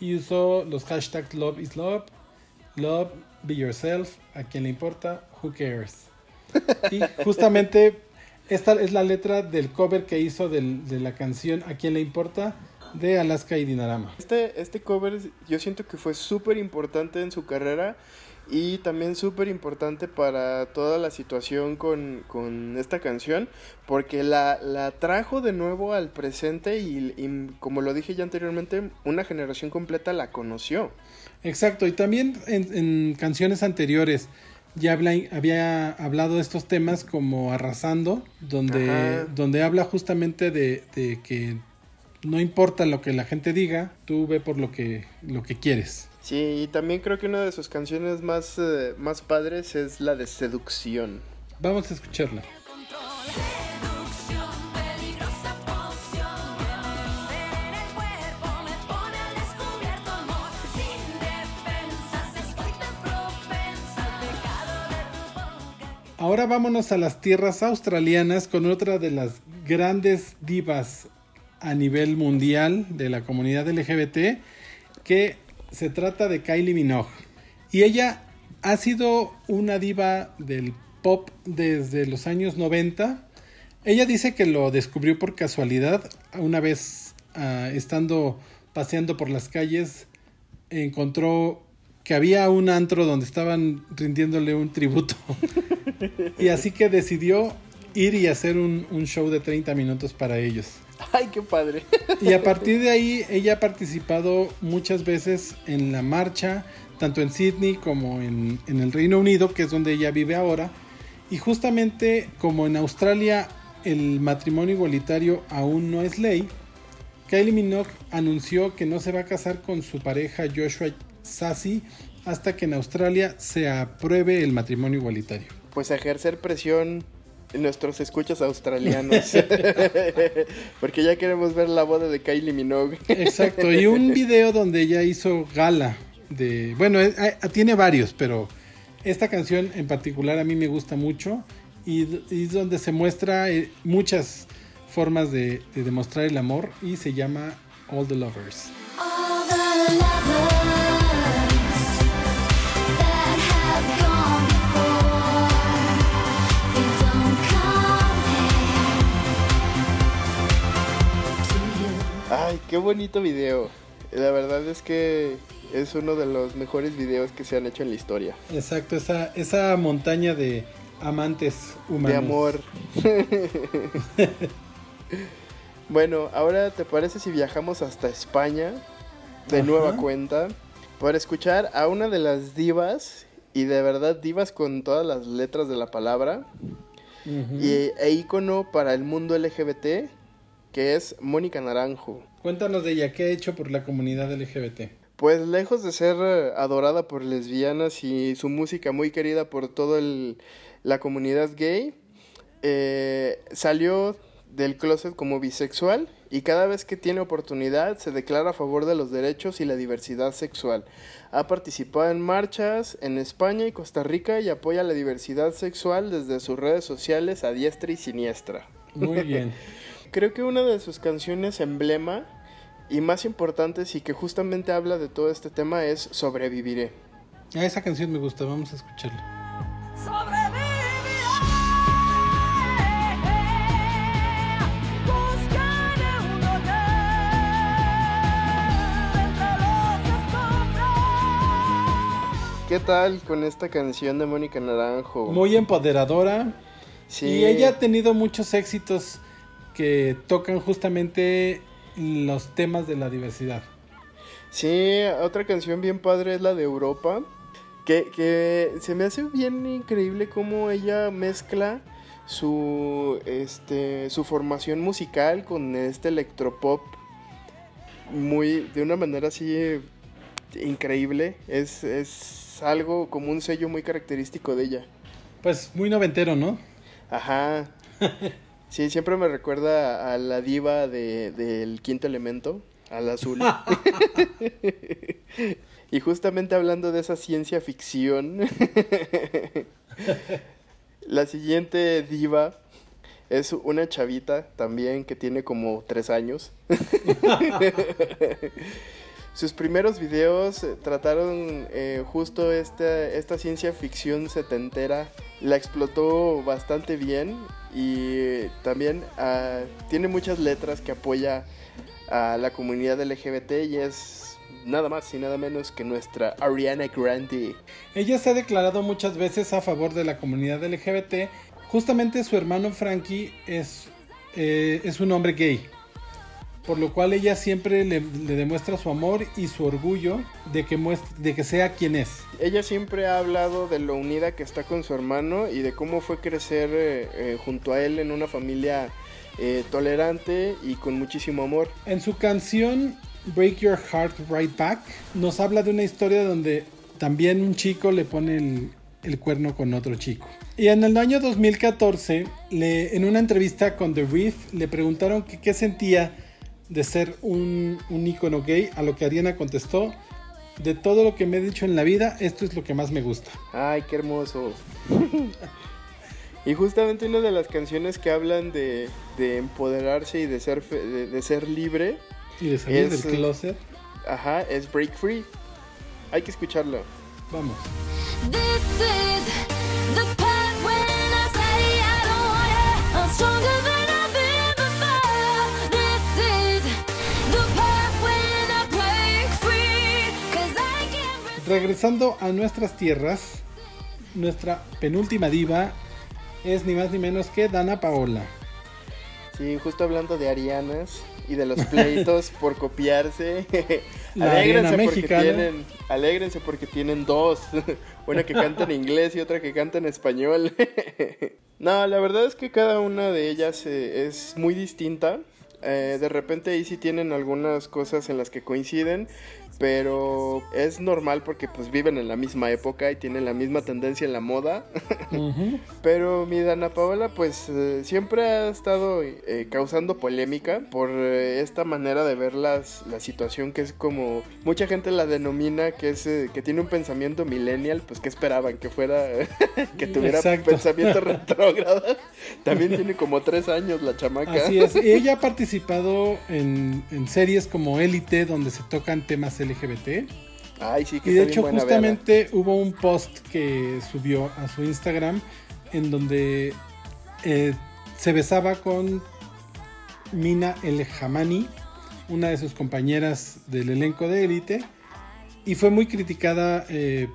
[SPEAKER 1] Y usó los hashtags Love is Love Love, Be Yourself, a quien le importa, Who Cares. Y justamente esta es la letra del cover que hizo del- de la canción A quien le importa de Alaska y Dinarama.
[SPEAKER 2] Este, este cover yo siento que fue súper importante en su carrera y también súper importante para toda la situación con, con esta canción porque la, la trajo de nuevo al presente y, y como lo dije ya anteriormente, una generación completa la conoció.
[SPEAKER 1] Exacto, y también en, en canciones anteriores ya habla- había hablado de estos temas como Arrasando, donde,
[SPEAKER 2] Ajá.
[SPEAKER 1] donde habla justamente de, de que no importa lo que la gente diga, tú ve por lo que, lo que quieres.
[SPEAKER 2] Sí, y también creo que una de sus canciones más, eh, más padres es la de Seducción.
[SPEAKER 1] Vamos a escucharla. Ahora vámonos a las tierras australianas con otra de las grandes divas a nivel mundial de la comunidad LGBT, que se trata de Kylie Minogue. Y ella ha sido una diva del pop desde los años 90. Ella dice que lo descubrió por casualidad, una vez ah, estando paseando por las calles, encontró que había un antro donde estaban rindiéndole un tributo. y así que decidió ir y hacer un, un show de 30 minutos para ellos.
[SPEAKER 2] ¡Ay, qué padre!
[SPEAKER 1] Y a partir de ahí ella ha participado muchas veces en la marcha, tanto en Sydney como en, en el Reino Unido, que es donde ella vive ahora. Y justamente como en Australia el matrimonio igualitario aún no es ley, Kylie Minogue anunció que no se va a casar con su pareja Joshua Sassi hasta que en Australia se apruebe el matrimonio igualitario.
[SPEAKER 2] Pues ejercer presión nuestros escuchas australianos. Porque ya queremos ver la boda de Kylie Minogue.
[SPEAKER 1] Exacto, y un video donde ella hizo gala de... Bueno, eh, eh, tiene varios, pero esta canción en particular a mí me gusta mucho y, es donde se muestra eh, muchas formas de, de demostrar el amor y se llama All the Lovers.
[SPEAKER 2] Ay, qué bonito video. La verdad es que es uno de los mejores videos que se han hecho en la historia.
[SPEAKER 1] Exacto, esa, esa montaña de amantes humanos.
[SPEAKER 2] De amor. bueno, ahora te parece si viajamos hasta España de
[SPEAKER 1] Ajá.
[SPEAKER 2] nueva cuenta para escuchar a una de las divas y de verdad divas con todas las letras de la palabra y, e ícono para el mundo LGBT que es Mónica Naranjo.
[SPEAKER 1] Cuéntanos de ella, ¿qué ha hecho por la comunidad LGBT?
[SPEAKER 2] Pues lejos de ser eh, adorada por lesbianas y su música muy querida por toda la comunidad gay, eh, salió del closet como bisexual y cada vez que tiene oportunidad se declara a favor de los derechos y la diversidad sexual. Ha participado en marchas en España y Costa Rica y apoya la diversidad sexual desde sus redes sociales a diestra y siniestra.
[SPEAKER 1] Muy bien.
[SPEAKER 2] Creo que una de sus canciones emblema y más importantes y que justamente habla de todo este tema es Sobreviviré.
[SPEAKER 1] A esa canción me gusta, vamos a escucharla.
[SPEAKER 6] Sobreviviré.
[SPEAKER 2] ¿Qué tal con esta canción de Mónica Naranjo?
[SPEAKER 1] Muy empoderadora.
[SPEAKER 2] Sí.
[SPEAKER 1] Y ella ha tenido muchos éxitos que tocan justamente los temas de la diversidad.
[SPEAKER 2] Sí, otra canción bien padre es la de Europa. Que, que se me hace bien increíble cómo ella mezcla su, este, su formación musical con este electropop muy, de una manera así increíble. Es, es algo como un sello muy característico de ella.
[SPEAKER 1] Pues muy noventero, ¿no?
[SPEAKER 2] Ajá. Sí, siempre me recuerda a la diva de, del quinto elemento, al azul. y justamente hablando de esa ciencia ficción, la siguiente diva es una chavita también que tiene como tres años. sus primeros videos trataron eh, justo esta, esta ciencia ficción setentera. La explotó bastante bien y también ah, tiene muchas letras que apoya a la comunidad LGBT y es nada más y nada menos que nuestra Ariana Grande.
[SPEAKER 1] Ella se ha declarado muchas veces a favor de la comunidad LGBT. Justamente su hermano Frankie es, eh, es un hombre gay. Por lo cual ella siempre le, le demuestra su amor y su orgullo de que, de que sea quien es.
[SPEAKER 2] Ella siempre ha hablado de lo unida que está con su hermano y de cómo fue crecer eh, eh, junto a él en una familia eh, tolerante y con muchísimo amor.
[SPEAKER 1] En su canción Break Your Heart Right Back nos habla de una historia donde también un chico le pone el, el cuerno con otro chico. Y en el año 2014, le- en una entrevista con The Reef, le preguntaron que qué sentía de ser un, un ícono gay, a lo que Ariana contestó, de todo lo que me he dicho en la vida, esto es lo que más me gusta.
[SPEAKER 2] Ay, qué hermoso. y justamente una de las canciones que hablan de, de empoderarse y de ser, fe- de, de ser libre,
[SPEAKER 1] Y de salir
[SPEAKER 2] Es,
[SPEAKER 1] del closet,
[SPEAKER 2] ajá, es Break Free. Hay que escucharla.
[SPEAKER 1] vamos. Regresando a nuestras tierras, nuestra penúltima diva es ni más ni menos que Dana Paola.
[SPEAKER 2] Sí, justo hablando de Arianas y de los pleitos por copiarse. Porque tienen, alégrense porque tienen dos, una que canta en inglés y otra que canta en español. no, la verdad es que cada una de ellas eh, es muy distinta. Eh, de repente ahí sí tienen algunas cosas en las que coinciden, pero es normal porque pues viven en la misma época y tienen la misma tendencia en la moda.
[SPEAKER 1] Ujú.
[SPEAKER 2] Pero mi Dana Paola pues eh, siempre ha estado eh, causando polémica por eh, esta manera de ver las, la situación que es como mucha gente la denomina que es que tiene un pensamiento millennial, pues que esperaban que fuera que tuviera
[SPEAKER 1] Exacto.
[SPEAKER 2] pensamiento retrógrado. También tiene como tres años la chamaca.
[SPEAKER 1] Así es. Ella ha participado en, en series como Élite, donde se tocan temas LGBT.
[SPEAKER 2] Ay, sí, que
[SPEAKER 1] Y de hecho,
[SPEAKER 2] buena,
[SPEAKER 1] justamente hubo un post que subió a su Instagram en donde eh, se besaba con Mina El Hamani, una de sus compañeras del elenco de Élite, y fue muy criticada eh,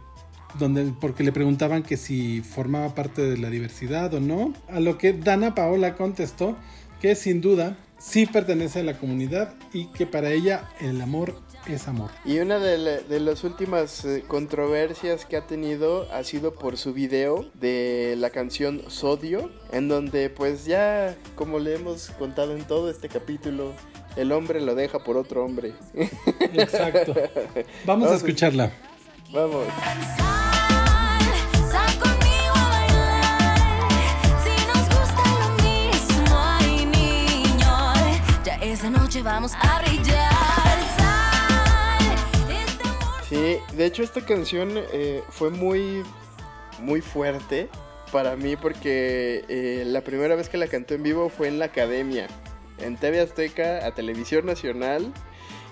[SPEAKER 1] donde, porque le preguntaban que si formaba parte de la diversidad o no, a lo que Dana Paola contestó que sin duda sí pertenece a la comunidad y que para ella el amor es amor.
[SPEAKER 2] Y una de, la- de las últimas eh, controversias que ha tenido ha sido por su video de la canción Sodio, en donde pues ya, como le hemos contado en todo este capítulo, el hombre lo deja por otro hombre.
[SPEAKER 1] Exacto. Vamos a escucharla.
[SPEAKER 2] Vamos.
[SPEAKER 7] Sal, sal conmigo a bailar. Si nos gusta lo mismo, ay niño, ya esa noche vamos a brillar.
[SPEAKER 2] Sí, de hecho esta canción eh, fue muy, muy fuerte para mí porque eh, la primera vez que la canté en vivo fue en la academia, en TV Azteca, a Televisión Nacional,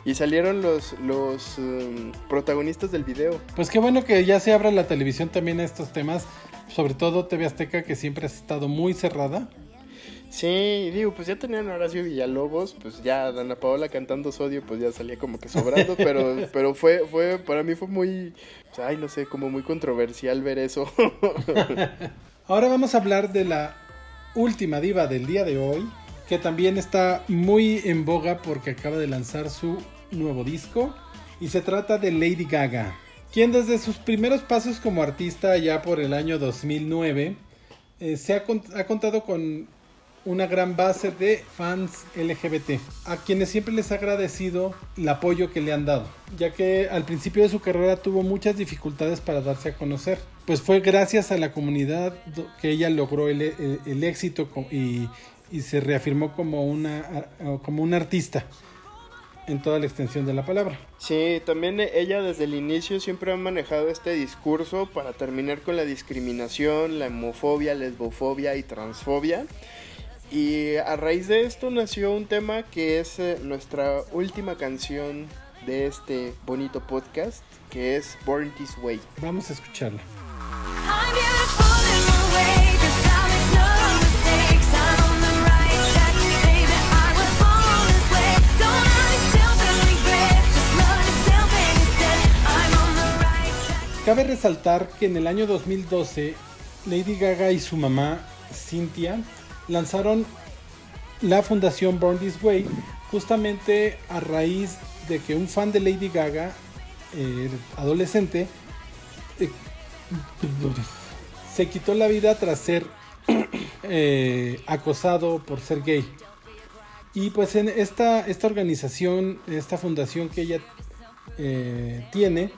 [SPEAKER 2] y salieron los, los um, protagonistas del video.
[SPEAKER 1] Pues qué bueno que ya se abra la televisión también a estos temas, sobre todo TV Azteca que siempre ha estado muy cerrada.
[SPEAKER 2] Sí, digo, pues ya tenían a Horacio Villalobos, pues ya Dana Paola cantando Sodio, pues ya salía como que sobrando, pero, pero fue, fue, para mí fue muy, pues, ay, no sé, como muy controversial ver eso.
[SPEAKER 1] Ahora vamos a hablar de la última diva del día de hoy, que también está muy en boga porque acaba de lanzar su nuevo disco y se trata de Lady Gaga, quien desde sus primeros pasos como artista ya por el año 2009 eh, se ha, cont- ha contado con una gran base de fans LGBT, a quienes siempre les ha agradecido el apoyo que le han dado, ya que al principio de su carrera tuvo muchas dificultades para darse a conocer. Pues fue gracias a la comunidad que ella logró el, el- el éxito y, y se reafirmó como una, como una artista en toda la extensión de la palabra.
[SPEAKER 2] Sí, también ella desde el inicio siempre ha manejado este discurso para terminar con la discriminación, la homofobia, lesbofobia y transfobia. Y a raíz de esto nació un tema que es eh, nuestra última canción de este bonito podcast que es Born This Way.
[SPEAKER 1] Vamos a escucharla. Cabe resaltar que en el año 2012 Lady Gaga y su mamá Cynthia lanzaron la fundación Born This Way justamente a raíz de que un fan de Lady Gaga, adolescente, eh, se quitó la vida tras ser eh, acosado por ser gay. Y pues en esta, esta organización, esta fundación que ella eh, tiene,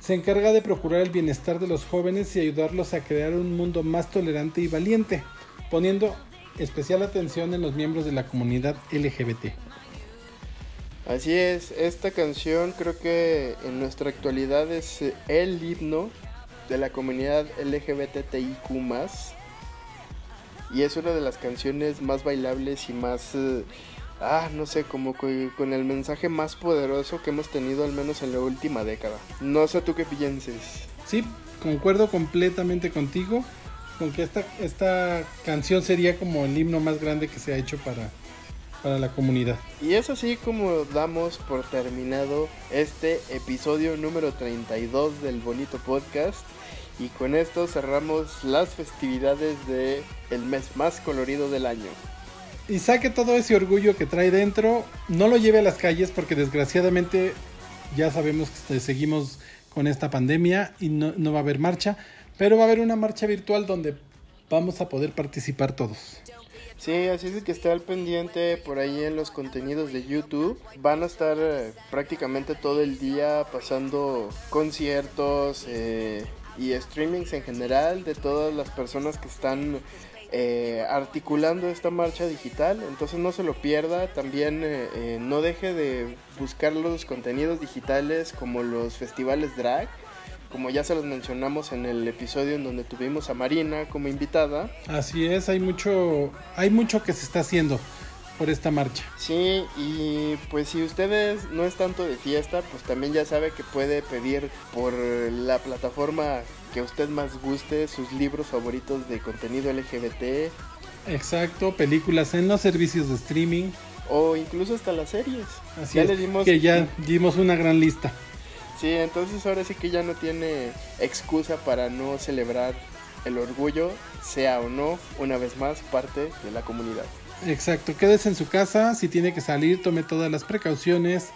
[SPEAKER 1] se encarga de procurar el bienestar de los jóvenes y ayudarlos a crear un mundo más tolerante y valiente, poniendo especial atención en los miembros de la comunidad LGBT.
[SPEAKER 2] Así es, esta canción creo que en nuestra actualidad es eh, el himno de la comunidad LGBTIQ y es una de las canciones más bailables y más, eh, ah, no sé, como co- con el mensaje más poderoso que hemos tenido al menos en la última década. No sé tú qué pienses.
[SPEAKER 1] Sí, concuerdo completamente contigo con que esta, esta canción sería como el himno más grande que se ha hecho para, para la comunidad.
[SPEAKER 2] Y es así como damos por terminado este episodio número 32 del bonito podcast. Y con esto cerramos las festividades de el mes más colorido del año.
[SPEAKER 1] Y saque todo ese orgullo que trae dentro, no lo lleve a las calles porque desgraciadamente ya sabemos que seguimos con esta pandemia y no, no va a haber marcha, pero va a haber una marcha virtual donde vamos a poder participar todos.
[SPEAKER 2] Sí, así es que esté al pendiente por ahí en los contenidos de YouTube. Van a estar eh, prácticamente todo el día pasando conciertos eh, y streamings en general de todas las personas que están eh, articulando esta marcha digital. Entonces no se lo pierda. También eh, eh, no deje de buscar los contenidos digitales como los festivales drag. Como ya se los mencionamos en el episodio en donde tuvimos a Marina como invitada.
[SPEAKER 1] Así es, hay mucho, hay mucho que se está haciendo por esta marcha.
[SPEAKER 2] Sí, y pues si ustedes no es tanto de fiesta, pues también ya sabe que puede pedir por la plataforma que a usted más guste sus libros favoritos de contenido LGBT
[SPEAKER 1] Exacto, películas en los servicios de streaming.
[SPEAKER 2] o incluso hasta las series.
[SPEAKER 1] Así
[SPEAKER 2] ya
[SPEAKER 1] es,
[SPEAKER 2] le dimos
[SPEAKER 1] que ya dimos una gran lista.
[SPEAKER 2] Sí, entonces ahora sí que ya no tiene excusa para no celebrar el orgullo, sea o no, una vez más, parte de la comunidad.
[SPEAKER 1] Exacto, quédese en su casa, si tiene que salir, tome todas las precauciones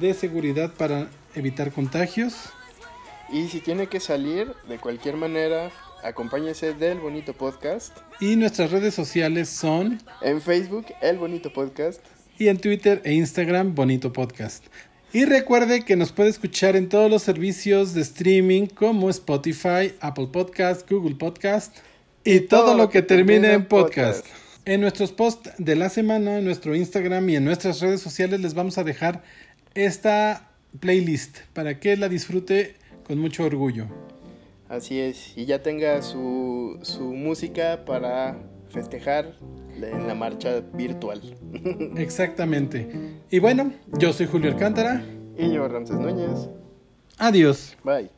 [SPEAKER 1] de seguridad para evitar contagios.
[SPEAKER 2] Y si tiene que salir, de cualquier manera, acompáñese del bonito podcast.
[SPEAKER 1] Y nuestras redes sociales son,
[SPEAKER 2] En Facebook, El Bonito Podcast.
[SPEAKER 1] y en Twitter e Instagram, Bonito Podcast. Y recuerde que nos puede escuchar en todos los servicios de streaming como Spotify, Apple Podcast, Google Podcast y, todo, lo que termine en podcast. En nuestros posts de la semana, en nuestro Instagram y en nuestras redes sociales les vamos a dejar esta playlist para que la disfrute con mucho orgullo.
[SPEAKER 2] Así es, y ya tenga su, su música para festejar en la marcha virtual.
[SPEAKER 1] Exactamente. Y bueno, yo soy Julio Alcántara.
[SPEAKER 2] y yo, Ramses Núñez.
[SPEAKER 1] Adiós.
[SPEAKER 2] Bye.